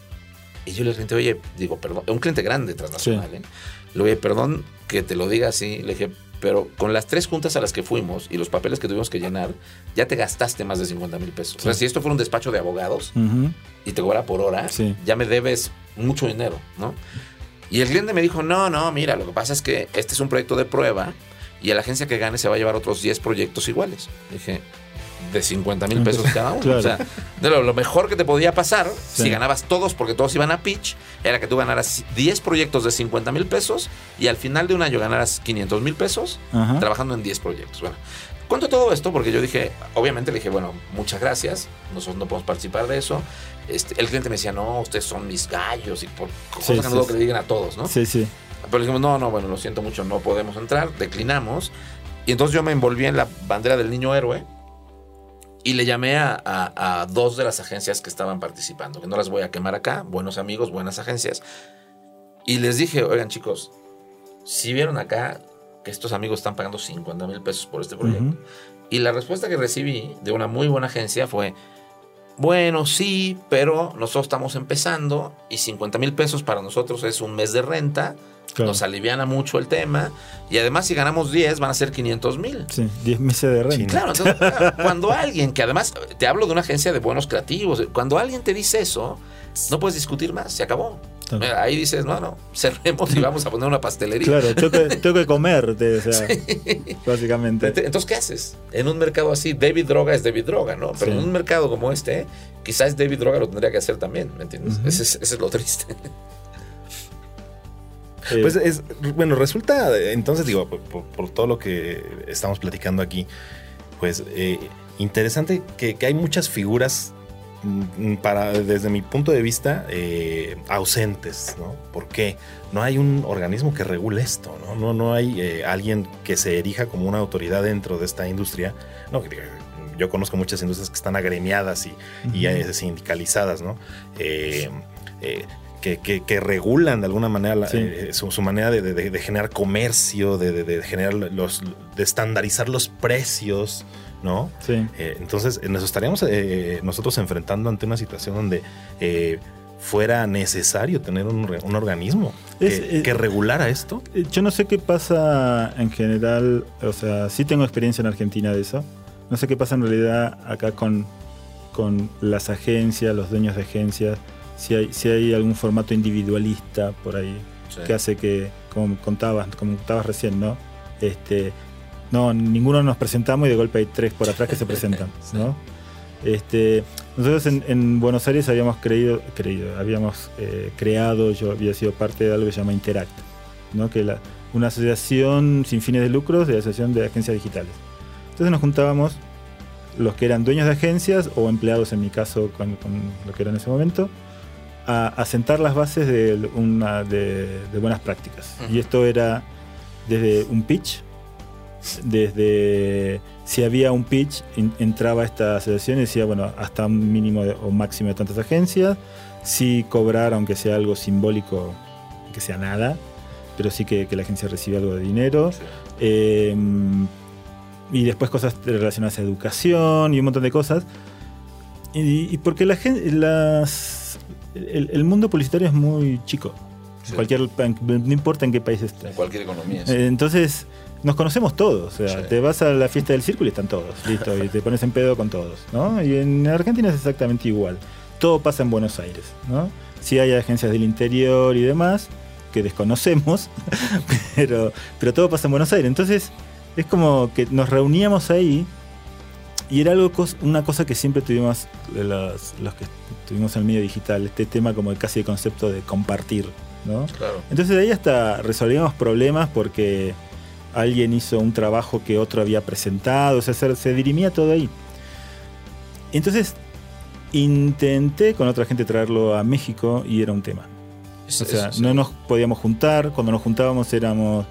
Y yo le dije, oye, digo, perdón, un cliente grande transnacional, ¿eh? Le dije, perdón que te lo diga así. Le dije, pero con las tres juntas a las que fuimos y los papeles que tuvimos que llenar, ya te gastaste más de 50 mil pesos. O sea, si esto fuera un despacho de abogados y te cobra por hora, ya me debes mucho dinero, ¿no? Y el cliente me dijo, no, no, mira, lo que pasa es que este es un proyecto de prueba y a la agencia que gane se va a llevar otros 10 proyectos iguales. Dije, de 50 mil pesos cada uno. O sea, de lo, mejor que te podía pasar, si ganabas todos, porque todos iban a pitch, era que tú ganaras 10 proyectos de 50 mil pesos y al final de un año ganaras 500 mil pesos trabajando en 10 proyectos. Bueno, cuento todo esto porque yo dije, obviamente le dije, bueno, muchas gracias, nosotros no podemos participar de eso. Este, el cliente me decía, no, ustedes son mis gallos y por cosas que no que le digan a todos, ¿no? Sí, sí. Pero dijimos, no, no, bueno, lo siento mucho, no podemos entrar, declinamos. Y entonces yo me envolví en la bandera del niño héroe y le llamé a, dos de las agencias que estaban participando, que no las voy a quemar acá, buenos amigos, buenas agencias. Y les dije, oigan chicos, si vieron acá que estos amigos están pagando 50 mil pesos por este proyecto. Y la respuesta que recibí de una muy buena agencia fue, bueno, sí, pero nosotros estamos empezando y 50 mil pesos para nosotros es un mes de renta nos aliviana mucho el tema. Y además, si ganamos 10, van a ser 500 mil. Sí, 10 meses de renta. Claro, cuando alguien, que además te hablo de una agencia de buenos creativos, cuando alguien te dice eso, no puedes discutir más, se acabó. Ahí dices, no, no, cerremos y vamos a poner una pastelería. Claro, tengo que, comer, o sea, básicamente. Entonces, ¿qué haces? En un mercado así, David Droga es David Droga, ¿no? Pero en un mercado como este, quizás David Droga lo tendría que hacer también, ¿me entiendes? ese, es, ese, es, lo triste. Pues es, bueno, resulta, entonces digo, por, todo lo que estamos platicando aquí, pues eh, interesante que, hay muchas figuras para, desde mi punto de vista, eh, ausentes, ¿no? ¿Por qué? No hay un organismo que regule esto, ¿no? No, no hay eh, alguien que se erija como una autoridad dentro de esta industria. No, yo conozco muchas industrias que están agremiadas y, y sindicalizadas, ¿no? que, regulan de alguna manera eh, su, manera de, generar comercio, de, generar los, de estandarizar los precios, ¿no? Sí. Eh, entonces nos estaríamos eh, nosotros enfrentando ante una situación donde fuera necesario tener un, organismo que, regulara esto. Yo no sé qué pasa en general, o sea, sí tengo experiencia en Argentina de eso. No sé qué pasa en realidad acá con, con las agencias, los dueños de agencias si hay, si hay algún formato individualista por ahí que hace que, como contabas, como contabas recién, ¿no? Este, no, ninguno nos presentamos y de golpe hay tres por atrás que se presentan, ¿no? Este, nosotros en, Buenos Aires habíamos creído, creído habíamos eh, creado, yo había sido parte de algo que se llama Interact, ¿no? que la, una asociación sin fines de lucros de asociación de agencias digitales. Entonces nos juntábamos los que eran dueños de agencias o empleados en mi caso con, con lo que era en ese momento, a, sentar las bases de, una, de, buenas prácticas. Y esto era desde un pitch, desde si había un pitch, entraba esta asociación y decía, bueno, hasta un mínimo o máximo de tantas agencias, si cobrar, aunque sea algo simbólico, que sea nada, pero sí que, la agencia recibe algo de dinero. Em, y después cosas relacionadas a educación y un montón de cosas. Y, porque la las el, mundo publicitario es muy chico. Cualquier, no importa en qué país estés. En cualquier economía. Eh, entonces, nos conocemos todos. O sea, te vas a la fiesta del círculo y están todos. Listo. y te pones en pedo con todos. ¿no? Y en Argentina es exactamente igual. Todo pasa en Buenos Aires. ¿no? Sí hay agencias del interior y demás que desconocemos, pero, pero todo pasa en Buenos Aires. Entonces, es como que nos reuníamos ahí y era algo, una cosa que siempre tuvimos los, los que estuvimos en el medio digital, este tema como casi el concepto de compartir. ¿no? Entonces de ahí hasta resolvíamos problemas porque alguien hizo un trabajo que otro había presentado, o sea, se, dirimía todo ahí. Entonces intenté con otra gente traerlo a México y era un tema. o sea, no nos podíamos juntar, cuando nos juntábamos éramos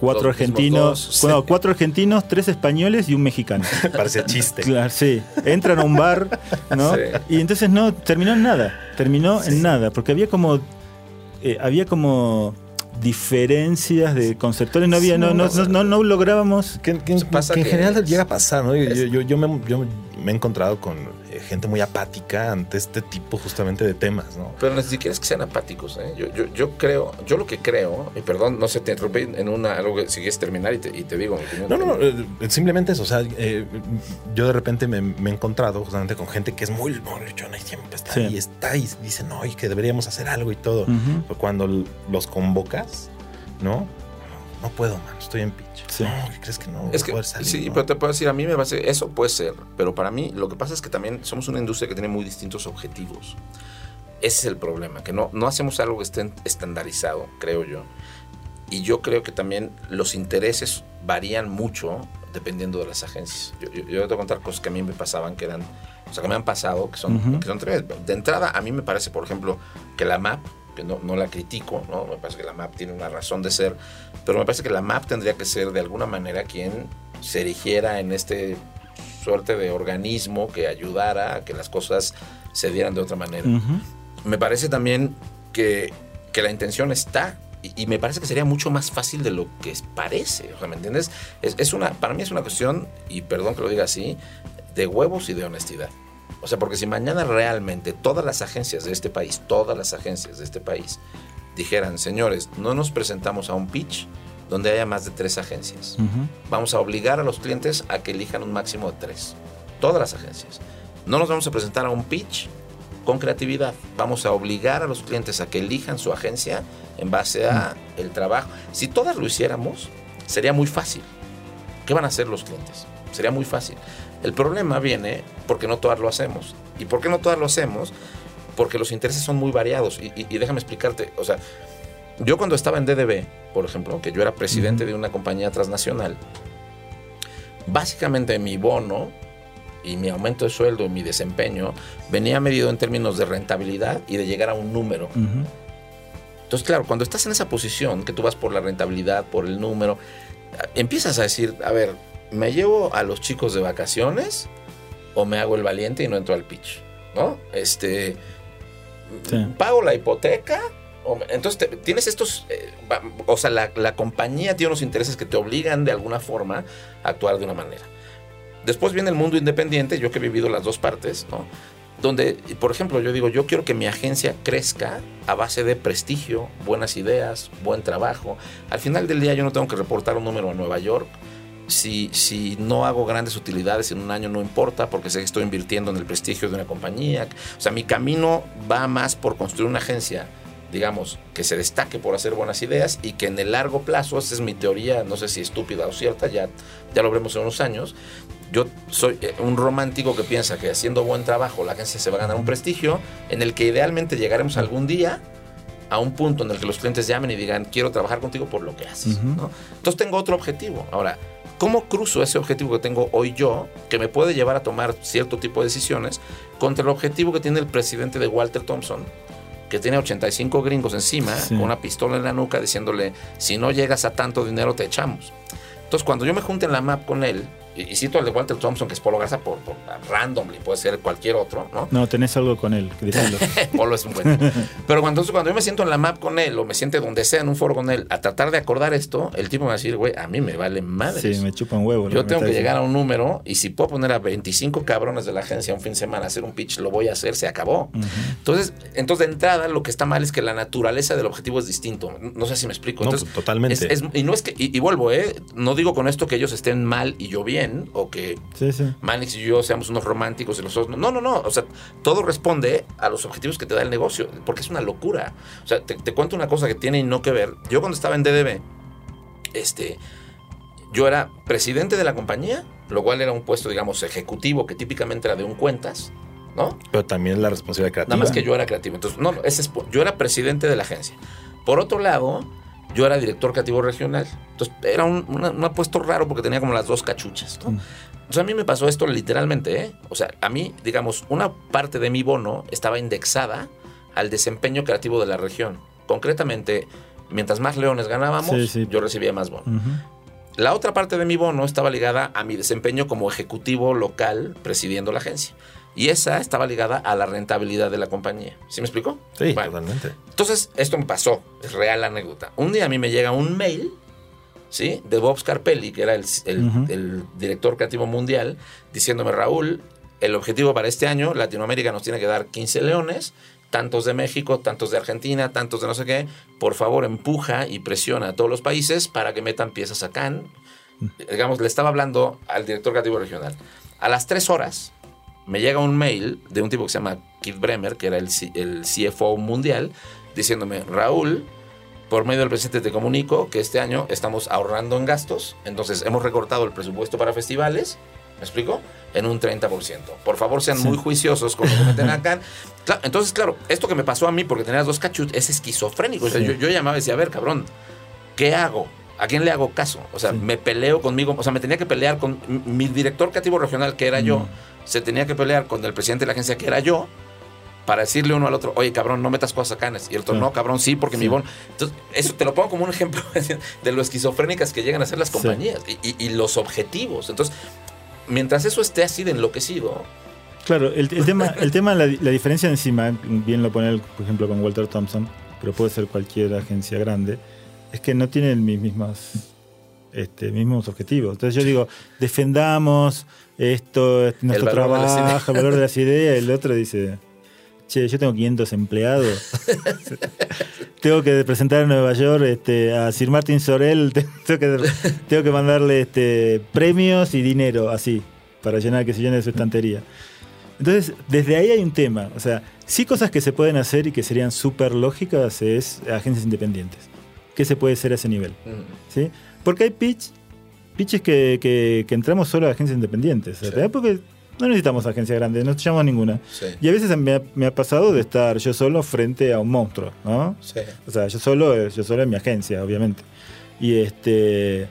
cuatro argentinos, bueno, cuatro argentinos, tres españoles y un mexicano. Parece chiste. Claro, sí. Entran a un bar, ¿no? Y entonces no, terminó en nada. Terminó en nada. Porque había como. Eh, había como diferencias de conceptuales, no había, no, no, no, no, lográbamos. Que, en general llega a pasar, ¿no? Yo, yo, me, yo, me, he encontrado con gente muy apática ante este tipo justamente de temas, ¿no? Pero ni siquiera es que sean apáticos, ¿eh? yo, yo, yo, creo, yo lo que creo, y perdón, no sé, te interrumpí en una, algo que si quieres terminar y te, y te digo No, no, no, eh, simplemente eso, o sea, eh, yo de repente me, he encontrado justamente con gente que es muy morchona y siempre está ahí, está y dice, no, y que deberíamos hacer algo y todo. Cuando los convocas, ¿no? No puedo, man, estoy en pitch. Sí. ¿crees que no? Es que, sí, pero te puedo decir, a mí me parece, eso puede ser, pero para mí lo que pasa es que también somos una industria que tiene muy distintos objetivos. Ese es el problema, que no, no hacemos algo que esté estandarizado, creo yo. Y yo creo que también los intereses varían mucho dependiendo de las agencias. Yo, yo, yo, te voy a contar cosas que a mí me pasaban, que eran, o sea, que me han pasado, que son, que son De entrada, a mí me parece, por ejemplo, que la MAP que no, no, la critico, ¿no? Me parece que la MAP tiene una razón de ser, pero me parece que la MAP tendría que ser de alguna manera quien se erigiera en este suerte de organismo que ayudara a que las cosas se dieran de otra manera. Me parece también que, que la intención está y, me parece que sería mucho más fácil de lo que parece. O sea, ¿me entiendes? Es, es, una, para mí es una cuestión, y perdón que lo diga así, de huevos y de honestidad. O sea, porque si mañana realmente todas las agencias de este país, todas las agencias de este país, dijeran, señores, no nos presentamos a un pitch donde haya más de tres agencias. Vamos a obligar a los clientes a que elijan un máximo de tres. Todas las agencias. No nos vamos a presentar a un pitch con creatividad. Vamos a obligar a los clientes a que elijan su agencia en base a el trabajo. Si todas lo hiciéramos, sería muy fácil. ¿Qué van a hacer los clientes? Sería muy fácil. El problema viene porque no todas lo hacemos. ¿Y por qué no todas lo hacemos? Porque los intereses son muy variados. Y, déjame explicarte, o sea, yo cuando estaba en DDB, por ejemplo, que yo era presidente de una compañía transnacional, básicamente mi bono y mi aumento de sueldo y mi desempeño venía medido en términos de rentabilidad y de llegar a un número. Entonces, claro, cuando estás en esa posición, que tú vas por la rentabilidad, por el número, empiezas a decir, a ver, ¿me llevo a los chicos de vacaciones o me hago el valiente y no entro al pitch? ¿No? Este, ¿pago la hipoteca? entonces tienes estos, eh, o sea, la, la, compañía tiene unos intereses que te obligan de alguna forma a actuar de una manera. Después viene el mundo independiente, yo que he vivido las dos partes, ¿no? Donde, por ejemplo, yo digo, yo quiero que mi agencia crezca a base de prestigio, buenas ideas, buen trabajo. Al final del día yo no tengo que reportar un número a Nueva York, si, si no hago grandes utilidades en un año no importa porque sé que estoy invirtiendo en el prestigio de una compañía. O sea, mi camino va más por construir una agencia, digamos, que se destaque por hacer buenas ideas y que en el largo plazo, esa es mi teoría, no sé si estúpida o cierta, ya, ya lo veremos en unos años. Yo soy eh, un romántico que piensa que haciendo buen trabajo la agencia se va a ganar un prestigio en el que idealmente llegaremos algún día a un punto en el que los clientes llamen y digan, quiero trabajar contigo por lo que haces. Entonces tengo otro objetivo. Ahora, ¿Cómo cruzo ese objetivo que tengo hoy yo, que me puede llevar a tomar cierto tipo de decisiones, contra el objetivo que tiene el presidente de Walter Thompson, que tiene 85 gringos encima, con una pistola en la nuca, diciéndole, si no llegas a tanto dinero te echamos? Entonces, cuando yo me junte en la map con él, y, cito al de Walter Thompson, que es Polo Garza, por, por randomly, puede ser cualquier otro, ¿no? No, tenés algo con él, Polo es un buen. Pero cuando, cuando yo me siento en la map con él, o me siente donde sea en un foro con él, a tratar de acordar esto, el tipo me va a decir, güey, a mí me vale madre. Sí, me chupan huevo. Yo tengo que llegar a un número, y si puedo poner a 25 cabrones de la agencia un fin de semana a hacer un pitch, lo voy a hacer, se acabó. Entonces, entonces, de entrada, lo que está mal es que la naturaleza del objetivo es distinto. No sé si me explico. Entonces, totalmente. y no es que, y vuelvo, ¿eh? No digo con esto que ellos estén mal y yo bien, o que Manix y yo seamos unos románticos y nosotros. No, no, no. O sea, todo responde a los objetivos que te da el negocio, porque es una locura. O sea, te, cuento una cosa que tiene y no que ver. Yo cuando estaba en DDB, este, yo era presidente de la compañía, lo cual era un puesto, digamos, ejecutivo que típicamente era de un cuentas. ¿No? Pero también la responsabilidad creativa. Nada más que yo era creativo. Entonces, no, ese es, yo era presidente de la agencia. Por otro lado, yo era director creativo regional. Entonces era un, puesto raro porque tenía como las dos cachuchas. ¿no? Mm. Entonces a mí me pasó esto literalmente. ¿eh? O sea, a mí, digamos, una parte de mi bono estaba indexada al desempeño creativo de la región. Concretamente, mientras más leones ganábamos, yo recibía más bono. La otra parte de mi bono estaba ligada a mi desempeño como ejecutivo local presidiendo la agencia. Y esa estaba ligada a la rentabilidad de la compañía. ¿Sí me explicó? Sí, totalmente. Entonces, esto me pasó, es real anécdota. Un día a mí me llega un mail, ¿sí? De Bob Scarpelli, que era el, director creativo mundial, diciéndome, Raúl, el objetivo para este año, Latinoamérica nos tiene que dar 15 leones, tantos de México, tantos de Argentina, tantos de no sé qué. Por favor, empuja y presiona a todos los países para que metan piezas acá. Mm. Digamos, le estaba hablando al director creativo regional. A las tres horas me llega un mail de un tipo que se llama Keith Bremer, que era el, el CFO mundial, diciéndome, Raúl, por medio del presidente te comunico que este año estamos ahorrando en gastos, entonces hemos recortado el presupuesto para festivales, ¿me explico? En un 30%. Por favor, sean muy juiciosos con lo que meten acá. entonces, claro, esto que me pasó a mí porque tenías dos cachut es esquizofrénico. yo, yo llamaba y decía, a ver, cabrón, ¿qué hago? ¿A quién le hago caso? O sea, me peleo conmigo, o sea, me tenía que pelear con mi director creativo regional, que era yo, se tenía que pelear con el presidente de la agencia, que era yo, para decirle uno al otro, oye, cabrón, no metas cosas canes. Y el otro, no, cabrón, sí, porque mi bon. Entonces, eso te lo pongo como un ejemplo de lo esquizofrénicas que llegan a ser las compañías y, los objetivos. Entonces, mientras eso esté así de enloquecido. Claro, el, tema, el tema la, la, diferencia encima, bien lo pone, por ejemplo, con Walter Thompson, pero puede ser cualquier agencia grande, es que no tienen mis mismas, este, mismos objetivos. Entonces yo digo, defendamos esto, nuestro trabajo, el valor de las ideas, el otro dice che, yo tengo 500 empleados. tengo que presentar en Nueva York este, a Sir Martin Sorel, tengo que, tengo que mandarle este, premios y dinero, así, para llenar que se llene de su estantería. Entonces, desde ahí hay un tema. O sea, sí cosas que se pueden hacer y que serían súper lógicas es agencias independientes. ¿Qué se puede hacer a ese nivel? Mm. ¿Sí? Porque hay pitch, pitches que, que, entramos solo a agencias independientes. Porque no necesitamos agencia grande, no llamamos ninguna. Y a veces me ha, pasado de estar yo solo frente a un monstruo, ¿no? O sea, yo solo, yo solo en mi agencia, obviamente. Y este.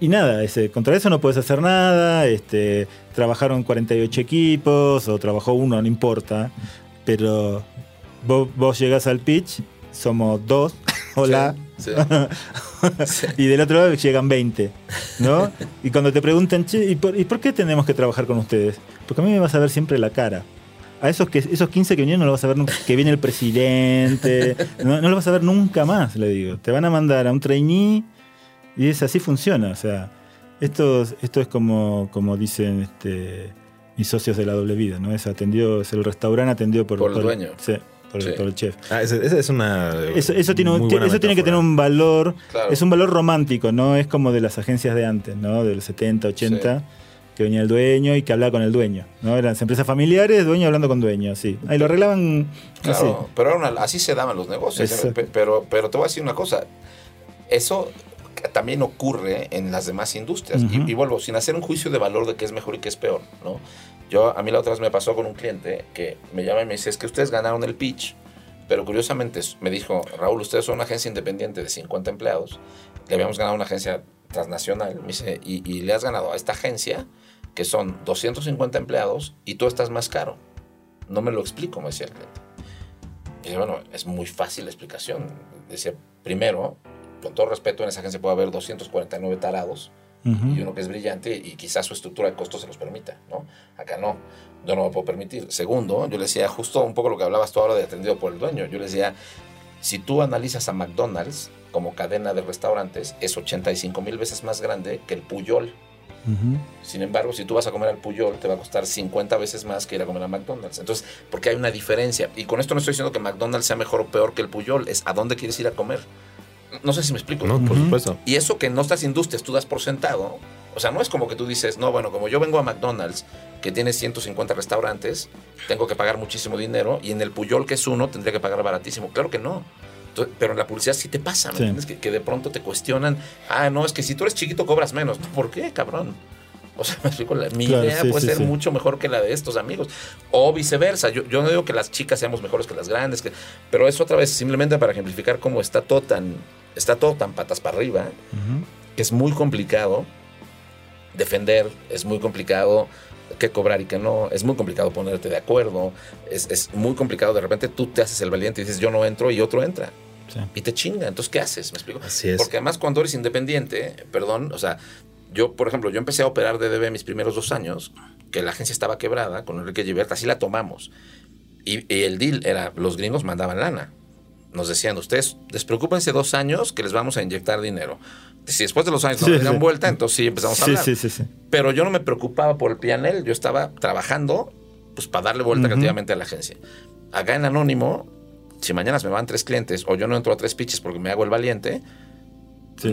Y nada, ese, contra eso no puedes hacer nada. Este, trabajaron 48 equipos o trabajó uno, no importa. Pero vos, vos llegás al pitch, somos dos. Hola. y del otro lado llegan 20, ¿no? Y cuando te preguntan, che, ¿y por, qué tenemos que trabajar con ustedes? Porque a mí me vas a ver siempre la cara. A esos, que, esos 15 que vinieron no lo vas a ver nunca, que viene el presidente, no, lo vas a ver nunca más, le digo. Te van a mandar a un trainee y es así funciona. O sea, esto, esto es como, como dicen este, mis socios de la doble vida, ¿no? Es atendido, es el restaurante atendido por, por el dueño. Sí por, el chef. Ah, esa es una. Eso, tiene, eso tiene que tener un valor. Es un valor romántico, no es como de las agencias de antes, ¿no? Del 70, 80. Que venía el dueño y que hablaba con el dueño. ¿no? Eran empresas familiares, dueño hablando con dueño, sí. Ahí lo arreglaban. Claro, pero así se daban los negocios. Pero, pero te voy a decir una cosa. Eso también ocurre en las demás industrias. y, y, vuelvo, sin hacer un juicio de valor de qué es mejor y qué es peor, ¿no? Yo, a mí la otra vez me pasó con un cliente que me llama y me dice, es que ustedes ganaron el pitch, pero curiosamente me dijo, Raúl, ustedes son una agencia independiente de 50 empleados, le habíamos ganado una agencia transnacional, me dice, y, le has ganado a esta agencia, que son 250 empleados, y tú estás más caro. No me lo explico, me decía el cliente. Y dice, bueno, es muy fácil la explicación. Decía, primero, con todo respeto, en esa agencia puede haber 249 tarados y uno que es brillante y quizás su estructura de costos se los permita, ¿no? Acá no, yo no me puedo permitir. Segundo, yo le decía justo un poco lo que hablabas tú ahora de atendido por el dueño, yo le decía, si tú analizas a McDonald's como cadena de restaurantes, es 85 mil veces más grande que el Puyol. Sin embargo, si tú vas a comer al Puyol, te va a costar 50 veces más que ir a comer a McDonald's. Entonces, porque hay una diferencia. Y con esto no estoy diciendo que McDonald's sea mejor o peor que el Puyol, es a dónde quieres ir a comer. No sé si me explico. No, por supuesto. Y eso que no estás industrias, tú das por sentado. O sea, no es como que tú dices, no, bueno, como yo vengo a McDonald's, que tiene 150 restaurantes, tengo que pagar muchísimo dinero, y en el Puyol, que es uno, tendría que pagar baratísimo. Claro que no. pero en la publicidad sí te pasa, ¿me entiendes? Que, de pronto te cuestionan, ah, no, es que si tú eres chiquito cobras menos. ¿Por qué, cabrón? O sea, me explico, mi idea puede ser mucho mejor que la de estos amigos. O viceversa. Yo, yo, no digo que las chicas seamos mejores que las grandes, que, pero es otra vez simplemente para ejemplificar cómo está todo tan está todo tan patas para arriba que es muy complicado defender, es muy complicado qué cobrar y qué no, es muy complicado ponerte de acuerdo, es, muy complicado, de repente tú te haces el valiente y dices yo no entro y otro entra. Y te chinga, entonces ¿qué haces? ¿Me explico? Así es. Porque además cuando eres independiente, perdón, o sea, yo, por ejemplo, yo empecé a operar DDB mis primeros dos años, que la agencia estaba quebrada con Enrique Gilbert, así la tomamos. Y, y, el deal era, los gringos mandaban lana nos decían, ustedes despreocúpense dos años que les vamos a inyectar dinero. si después de los años no me dieron vuelta, entonces sí empezamos a hablar. Sí, sí, sí. Pero yo no me preocupaba por el pianel, yo estaba trabajando pues para darle vuelta creativamente a la agencia. Acá en Anónimo, si mañana me van tres clientes o yo no entro a tres pitches porque me hago el valiente,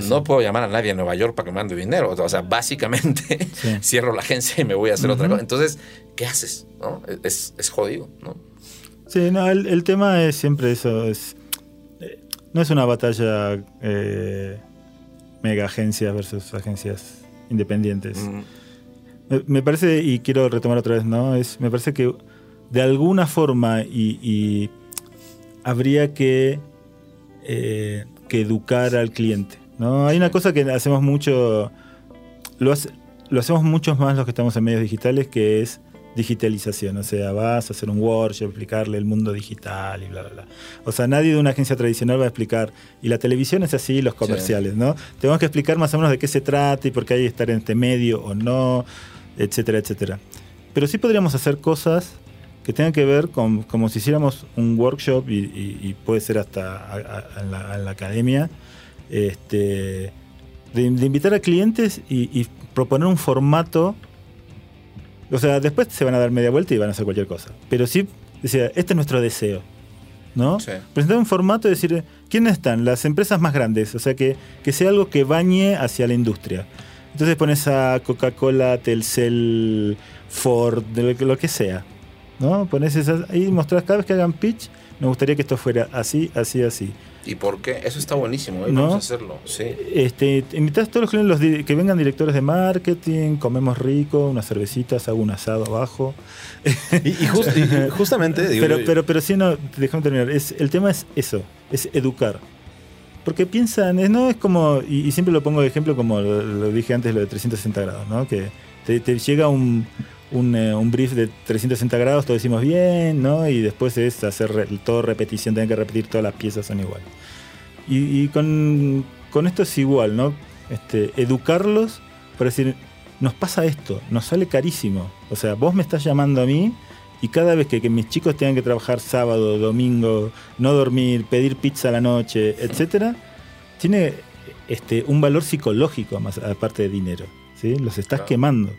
no puedo llamar a nadie en Nueva York para que me mande dinero. O sea, básicamente cierro la agencia y me voy a hacer otra cosa. Entonces, ¿qué haces? ¿No? Es, es, jodido, ¿no? Sí, no, el, tema es siempre eso. Es, eh, no es una batalla eh, mega agencias versus agencias independientes. me, parece, y quiero retomar otra vez, ¿no? Es, me parece que de alguna forma y, habría que, eh, que educar al cliente. ¿No? Hay una cosa que hacemos mucho, lo, lo hacemos muchos más los que estamos en medios digitales, que es digitalización. O sea, vas a hacer un workshop, explicarle el mundo digital y bla, bla, bla. O sea, nadie de una agencia tradicional va a explicar. Y la televisión es así, los comerciales, ¿no? Tenemos que explicar más o menos de qué se trata y por qué hay que estar en este medio o no, etcétera, etcétera. Pero sí podríamos hacer cosas que tengan que ver con como si hiciéramos un workshop y, puede ser hasta en, la, academia, este, de, invitar a clientes y proponer un formato o sea, después se van a dar media vuelta y van a hacer cualquier cosa. Pero sí, decía, este es nuestro deseo. ¿No? Presentar un formato y decir, ¿quiénes están? Las empresas más grandes. O sea, que, que sea algo que bañe hacia la industria. Entonces pones a Coca-Cola, Telcel, Ford, lo que sea. ¿No? Pones esas ahí y mostrás cada vez que hagan pitch, me gustaría que esto fuera así, así, así. ¿Y por qué? Eso está buenísimo, ¿eh? vamos a hacerlo. Sí. Este, invitás a todos los, que vengan directores de marketing, comemos rico, unas cervecitas, hago un asado abajo. y, justamente. pero, pero, pero sí, no, déjame terminar. Es, el tema es eso, es educar. Porque piensan, no es como, y, siempre lo pongo de ejemplo como lo, dije antes, lo de 360 grados, ¿no? Que te, llega un, un, eh, un, brief de 360 grados, todo decimos bien, ¿no? Y después es hacer todo repetición, tener que repetir todas las piezas son igual. Y, con, esto es igual, ¿no? Este, educarlos para decir, nos pasa esto, nos sale carísimo. O sea, vos me estás llamando a mí y cada vez que, mis chicos tengan que trabajar sábado, domingo, no dormir, pedir pizza a la noche, etcétera, tiene este, un valor psicológico más aparte de dinero. ¿sí? Los estás quemando.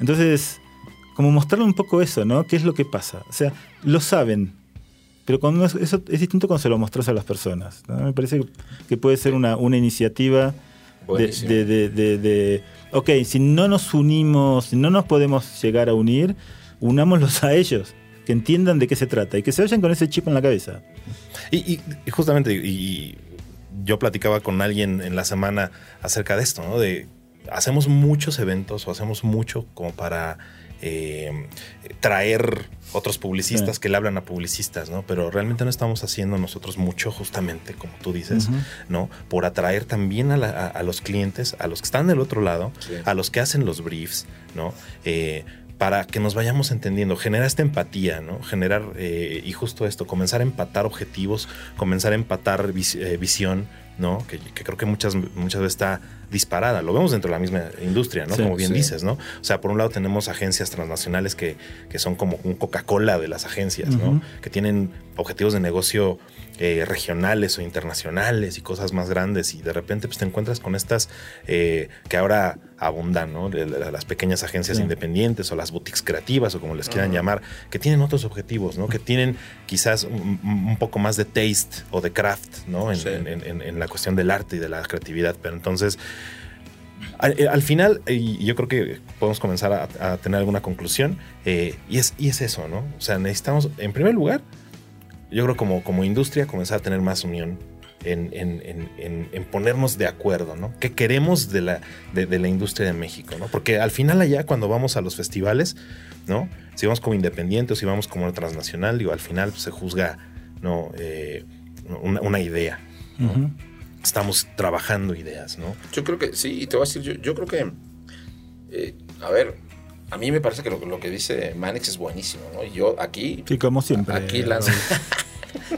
Entonces, como mostrarle un poco eso, ¿no? ¿Qué es lo que pasa? O sea, lo saben, pero cuando eso es distinto cuando se lo mostras a las personas. Me parece que puede ser una, una iniciativa de, de, de, ok, si no nos unimos, si no nos podemos llegar a unir, unámoslos a ellos, que entiendan de qué se trata y que se vayan con ese chip en la cabeza. Y, justamente, y yo platicaba con alguien en la semana acerca de esto, ¿no? De hacemos muchos eventos o hacemos mucho como para eh, traer otros publicistas que le hablan a publicistas, ¿no? Pero realmente no estamos haciendo nosotros mucho, justamente, como tú dices, ¿no? Por atraer también a, los clientes, a los que están del otro lado, a los que hacen los briefs, ¿no? Eh, para que nos vayamos entendiendo, generar esta empatía, ¿no? Generar, eh, y justo esto, comenzar a empatar objetivos, comenzar a empatar visión, ¿no? Que, creo que muchas, muchas veces está disparada. Lo vemos dentro de la misma industria, ¿no? como bien dices, ¿no? O sea, por un lado tenemos agencias transnacionales que, que son como un Coca-Cola de las agencias, ¿no? Que tienen objetivos de negocio eh, regionales o internacionales y cosas más grandes y de repente pues te encuentras con estas eh, que ahora abundan, ¿no? las pequeñas agencias independientes o las boutiques creativas o como les quieran llamar, que tienen otros objetivos, ¿no? Que tienen quizás un, poco más de taste o de craft, ¿no? En, la cuestión del arte y de la creatividad, pero entonces... Al, eh, final, y yo creo que podemos comenzar a, tener alguna conclusión, y, es, y es eso, ¿no? O sea, necesitamos, en primer lugar, yo creo como, como industria comenzar a tener más unión en, en, ponernos de acuerdo, ¿no? ¿Qué queremos de la, de, la industria de México, ¿no? Porque al final allá cuando vamos a los festivales, ¿no? Si vamos como independiente o si vamos como transnacional, digo, al final pues, se juzga, ¿no? Eh, una, idea, Estamos trabajando ideas, ¿no? Yo creo que, sí, y te voy a decir, yo, yo creo que, eh, a ver, a mí me parece que lo, que dice Manix es buenísimo, ¿no? Y yo aquí. Sí, como siempre. Aquí lanzo.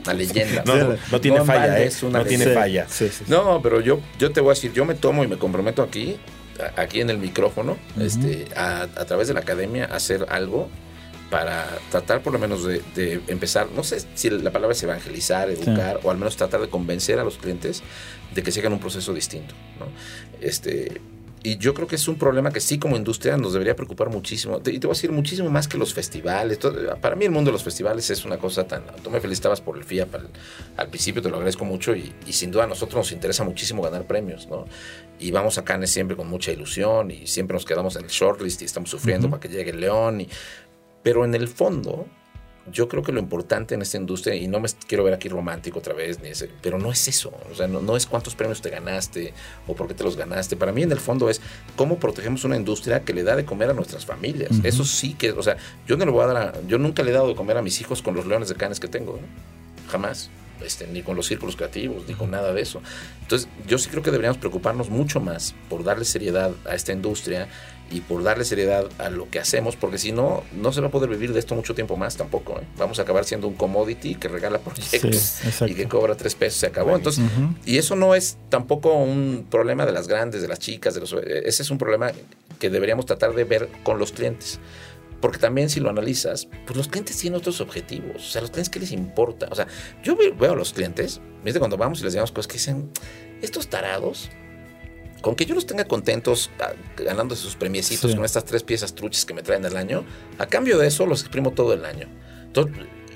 una leyenda. No, tiene falla, ¿eh? no tiene falla. no, pero yo, yo te voy a decir, yo me tomo y me comprometo aquí, aquí en el micrófono, este, a, través de la academia, a hacer algo para tratar por lo menos de, empezar, no sé si la palabra es evangelizar, educar, o al menos tratar de convencer a los clientes de que sigan un proceso distinto. ¿no? Este, y yo creo que es un problema que sí como industria nos debería preocupar muchísimo. Y te voy a decir muchísimo más que los festivales. para mí el mundo de los festivales es una cosa tan... Tú me felicitabas por el FIA al, principio, te lo agradezco mucho y, sin duda a nosotros nos interesa muchísimo ganar premios, ¿no? Y vamos a Cannes siempre con mucha ilusión y siempre nos quedamos en el shortlist y estamos sufriendo para que llegue el León. Y, pero en el fondo yo creo que lo importante en esta industria, y no me quiero ver aquí romántico otra vez, ni ese, pero no es eso. O sea, no, es cuántos premios te ganaste o por qué te los ganaste. Para mí, en el fondo, es cómo protegemos una industria que le da de comer a nuestras familias. Eso sí que, o sea, yo no le voy a dar yo nunca le he dado de comer a mis hijos con los leones de canes que tengo. Jamás. Este, ni con los círculos creativos, ni con nada de eso. Entonces, yo sí creo que deberíamos preocuparnos mucho más por darle seriedad a esta industria y por darle seriedad a lo que hacemos, porque si no, no se va a poder vivir de esto mucho tiempo más tampoco. ¿eh? Vamos a acabar siendo un commodity que regala proyectos y que cobra tres pesos, se acabó. Entonces, y eso no es tampoco un problema de las grandes, de las chicas, de los, ese es un problema que deberíamos tratar de ver con los clientes. Porque también si lo analizas, pues los clientes tienen otros objetivos. O sea, los clientes, ¿qué les importa? O sea, yo veo a los clientes, ¿viste? Cuando vamos y les digamos cosas que dicen, estos tarados con que yo los tenga contentos ah, ganando sus premiecitos con estas tres piezas truches que me traen al año, a cambio de eso los exprimo todo el año.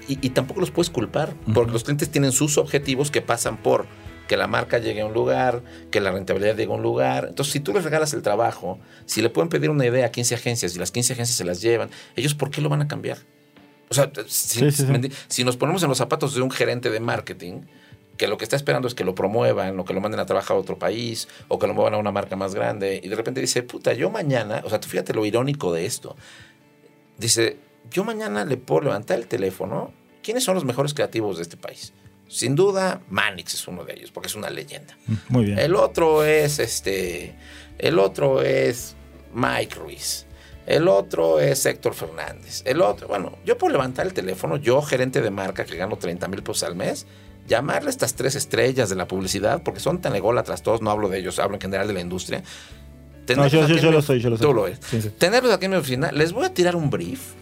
y, tampoco los puedes culpar, porque los clientes tienen sus objetivos que pasan por que la marca llegue a un lugar, que la rentabilidad llegue a un lugar. Entonces, si tú les regalas el trabajo, si le pueden pedir una idea a 15 agencias y las 15 agencias se las llevan, ellos ¿por qué lo van a cambiar? O sea, si nos ponemos en los zapatos de un gerente de marketing, que lo que está esperando es que lo promuevan o que lo manden a trabajar a otro país o que lo muevan a una marca más grande y de repente dice, puta, yo mañana, o sea, tú fíjate lo irónico de esto, dice, yo mañana le puedo levantar el teléfono, ¿quiénes son los mejores creativos de este país? Sin duda, Manix es uno de ellos, porque es una leyenda. Mm, muy bien. El otro es este, el otro es Mike Ruiz. El otro es Héctor Fernández. El otro, bueno, yo puedo levantar el teléfono, yo gerente de marca que gano 30 mil pesos al mes, llamarle estas tres estrellas de la publicidad, porque son tan ególatras todos, no hablo de ellos, hablo en general de la industria. No, yo, lo soy, yo lo soy. Tú lo eres. Tenerlos aquí en mi oficina, les voy a tirar un brief.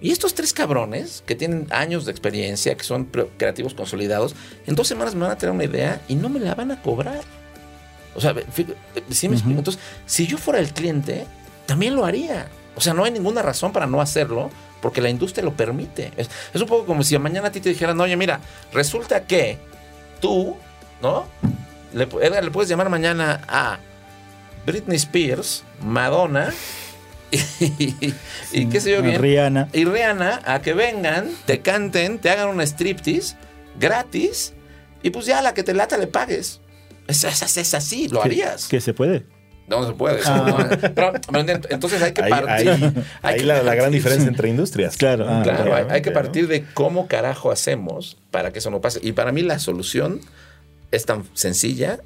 Y estos tres cabrones, que tienen años de experiencia, que son creativos consolidados, en dos semanas me van a tener una idea y no me la van a cobrar. O sea, ¿sí me explico? Entonces, si yo fuera el cliente, también lo haría. O sea, no hay ninguna razón para no hacerlo porque la industria lo permite. Es, un poco como si mañana a ti te dijeran, oye, mira, resulta que tú, ¿no? Le, le puedes llamar mañana a Britney Spears, Madonna y, qué sé yo bien. Rihanna. Y Rihanna a que vengan, te canten, te hagan una striptease gratis y pues ya la que te lata le pagues. Es, es, así, lo harías. Que se puede. No, se puede. Ah. entonces hay que partir. Ahí, la, gran diferencia entre industrias. Claro, ah, claro. hay, que partir de cómo carajo hacemos para que eso no pase. Y para mí la solución es tan sencilla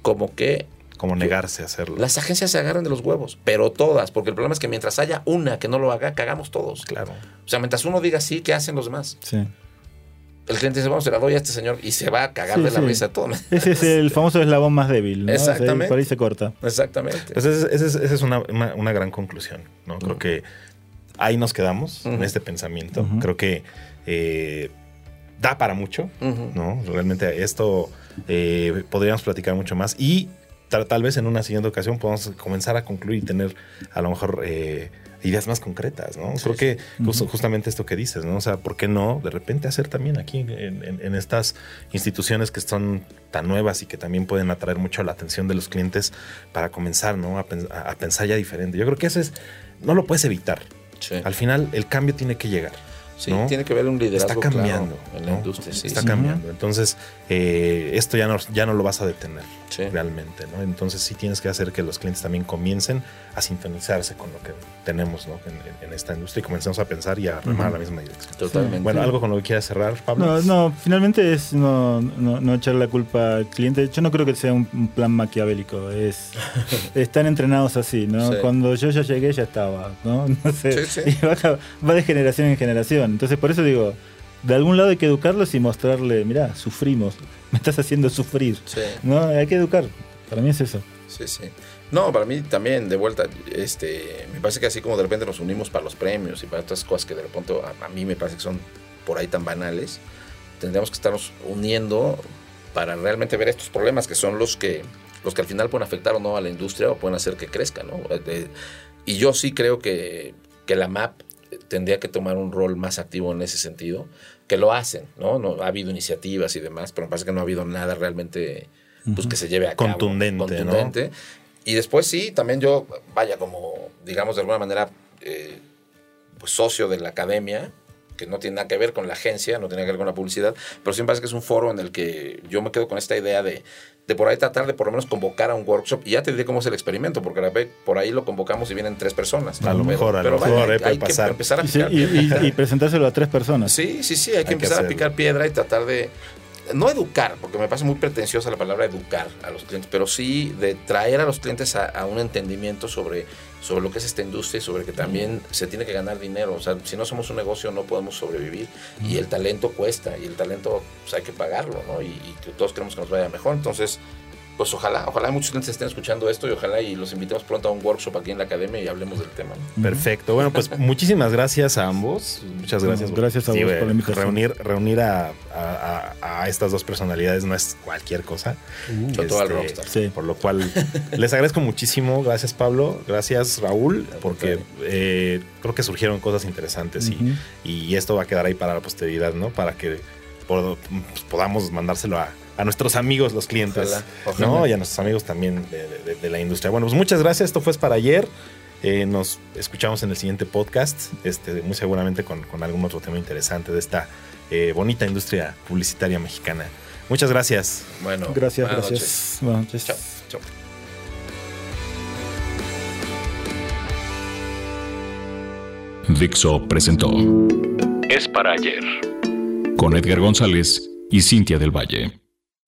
como que como negarse a hacerlo. Las agencias se agarran de los huevos, pero todas, porque el problema es que mientras haya una que no lo haga, cagamos todos. Claro. O sea, mientras uno diga sí, ¿qué hacen los demás? Sí el cliente dice, vamos, se la doy a este señor y se va a cagar de la mesa todo. Ese es el famoso eslabón más débil. ¿no? Exactamente. por ahí se corta. Exactamente. Pues esa es, una, gran conclusión. ¿no? Creo que ahí nos quedamos en este pensamiento. Creo que eh, da para mucho. ¿no? Realmente esto eh, podríamos platicar mucho más y tal, vez en una siguiente ocasión podamos comenzar a concluir y tener a lo mejor... Eh, ideas más concretas, ¿no? Creo que justamente esto que dices, ¿no? O sea, ¿por qué no de repente hacer también aquí en, estas instituciones que son tan nuevas y que también pueden atraer mucho la atención de los clientes para comenzar, ¿no? A, pensar ya diferente. Yo creo que eso es, no lo puedes evitar. Al final el cambio tiene que llegar. Sí, tiene que haber un liderazgo Está cambiando en la industria. Sí, Está cambiando. Entonces, eh, esto ya no, ya no lo vas a detener realmente, ¿no? Entonces sí tienes que hacer que los clientes también comiencen a sintonizarse con lo que tenemos en, esta industria y comencemos a pensar y a remar a la misma dirección. Totalmente. Bueno, ¿algo con lo que quieras cerrar, Pablo? No, no finalmente es no, no, echar la culpa al cliente. Yo no creo que sea un, plan maquiavélico. Es, están entrenados así, ¿no? Cuando yo ya llegué ya estaba, ¿no? no sé, y va, de generación en generación. Entonces por eso digo, de algún lado hay que educarlos y mostrarle, mira, sufrimos, me estás haciendo sufrir. ¿no? Hay que educar. Para mí es eso. Sí, sí. No, para mí también, de vuelta, este, me parece que así como de repente nos unimos para los premios y para otras cosas que de repente a, a mí me parece que son por ahí tan banales, tendríamos que estarnos uniendo para realmente ver estos problemas que son los que, los que al final pueden afectar o no a la industria o pueden hacer que crezca, ¿no? y yo sí creo que, que la MAP tendría que tomar un rol más activo en ese sentido, que lo hacen, ¿no? no ha habido iniciativas y demás, pero me parece que no ha habido nada realmente pues, que se lleve a cabo. Contundente. Y después sí, también yo, vaya, como, digamos, de alguna manera, eh, pues socio de la academia, que no tiene nada que ver con la agencia, no tiene que ver con la publicidad, pero sí me parece que es un foro en el que yo me quedo con esta idea de, de por ahí tratar de por lo menos convocar a un workshop y ya te diré cómo es el experimento, porque por ahí lo convocamos y vienen tres personas. A lo mejor, a lo mejor hay, que empezar a picar y, presentárselo a tres personas. Sí, sí, sí, hay que empezar a picar piedra y tratar de no educar, porque me parece muy pretenciosa la palabra educar a los clientes, pero sí de traer a los clientes a, un entendimiento sobre, sobre lo que es esta industria y sobre que también se tiene que ganar dinero. O sea, si no somos un negocio no podemos sobrevivir y el talento cuesta y el talento pues, hay que pagarlo, ¿no? Y, y todos queremos que nos vaya mejor. Entonces, pues ojalá, ojalá muchos clientes estén escuchando esto y ojalá y los invitemos pronto a un workshop aquí en la academia y hablemos del tema. Perfecto. Bueno, pues muchísimas gracias a ambos. Muchas gracias. gracias a vos por la invitación. Reunir, reunir a, estas dos personalidades no es cualquier cosa. Uh, este, Por lo cual les agradezco muchísimo. Gracias Pablo. Gracias Raúl. Porque eh, creo que surgieron cosas interesantes y, y esto va a quedar ahí para la posteridad, ¿no? Para que podamos mandárselo a a nuestros amigos, los clientes, ¿no? Y a nuestros amigos también de, la industria. Bueno, pues muchas gracias. Esto fue para ayer. Eh, nos escuchamos en el siguiente podcast, este, muy seguramente con, algún otro tema interesante de esta eh, bonita industria publicitaria mexicana. Muchas gracias. Bueno, gracias, gracias. Buenas noches. Chao. Chao. Dixo presentó Es para ayer con Edgar González y Cintia del Valle.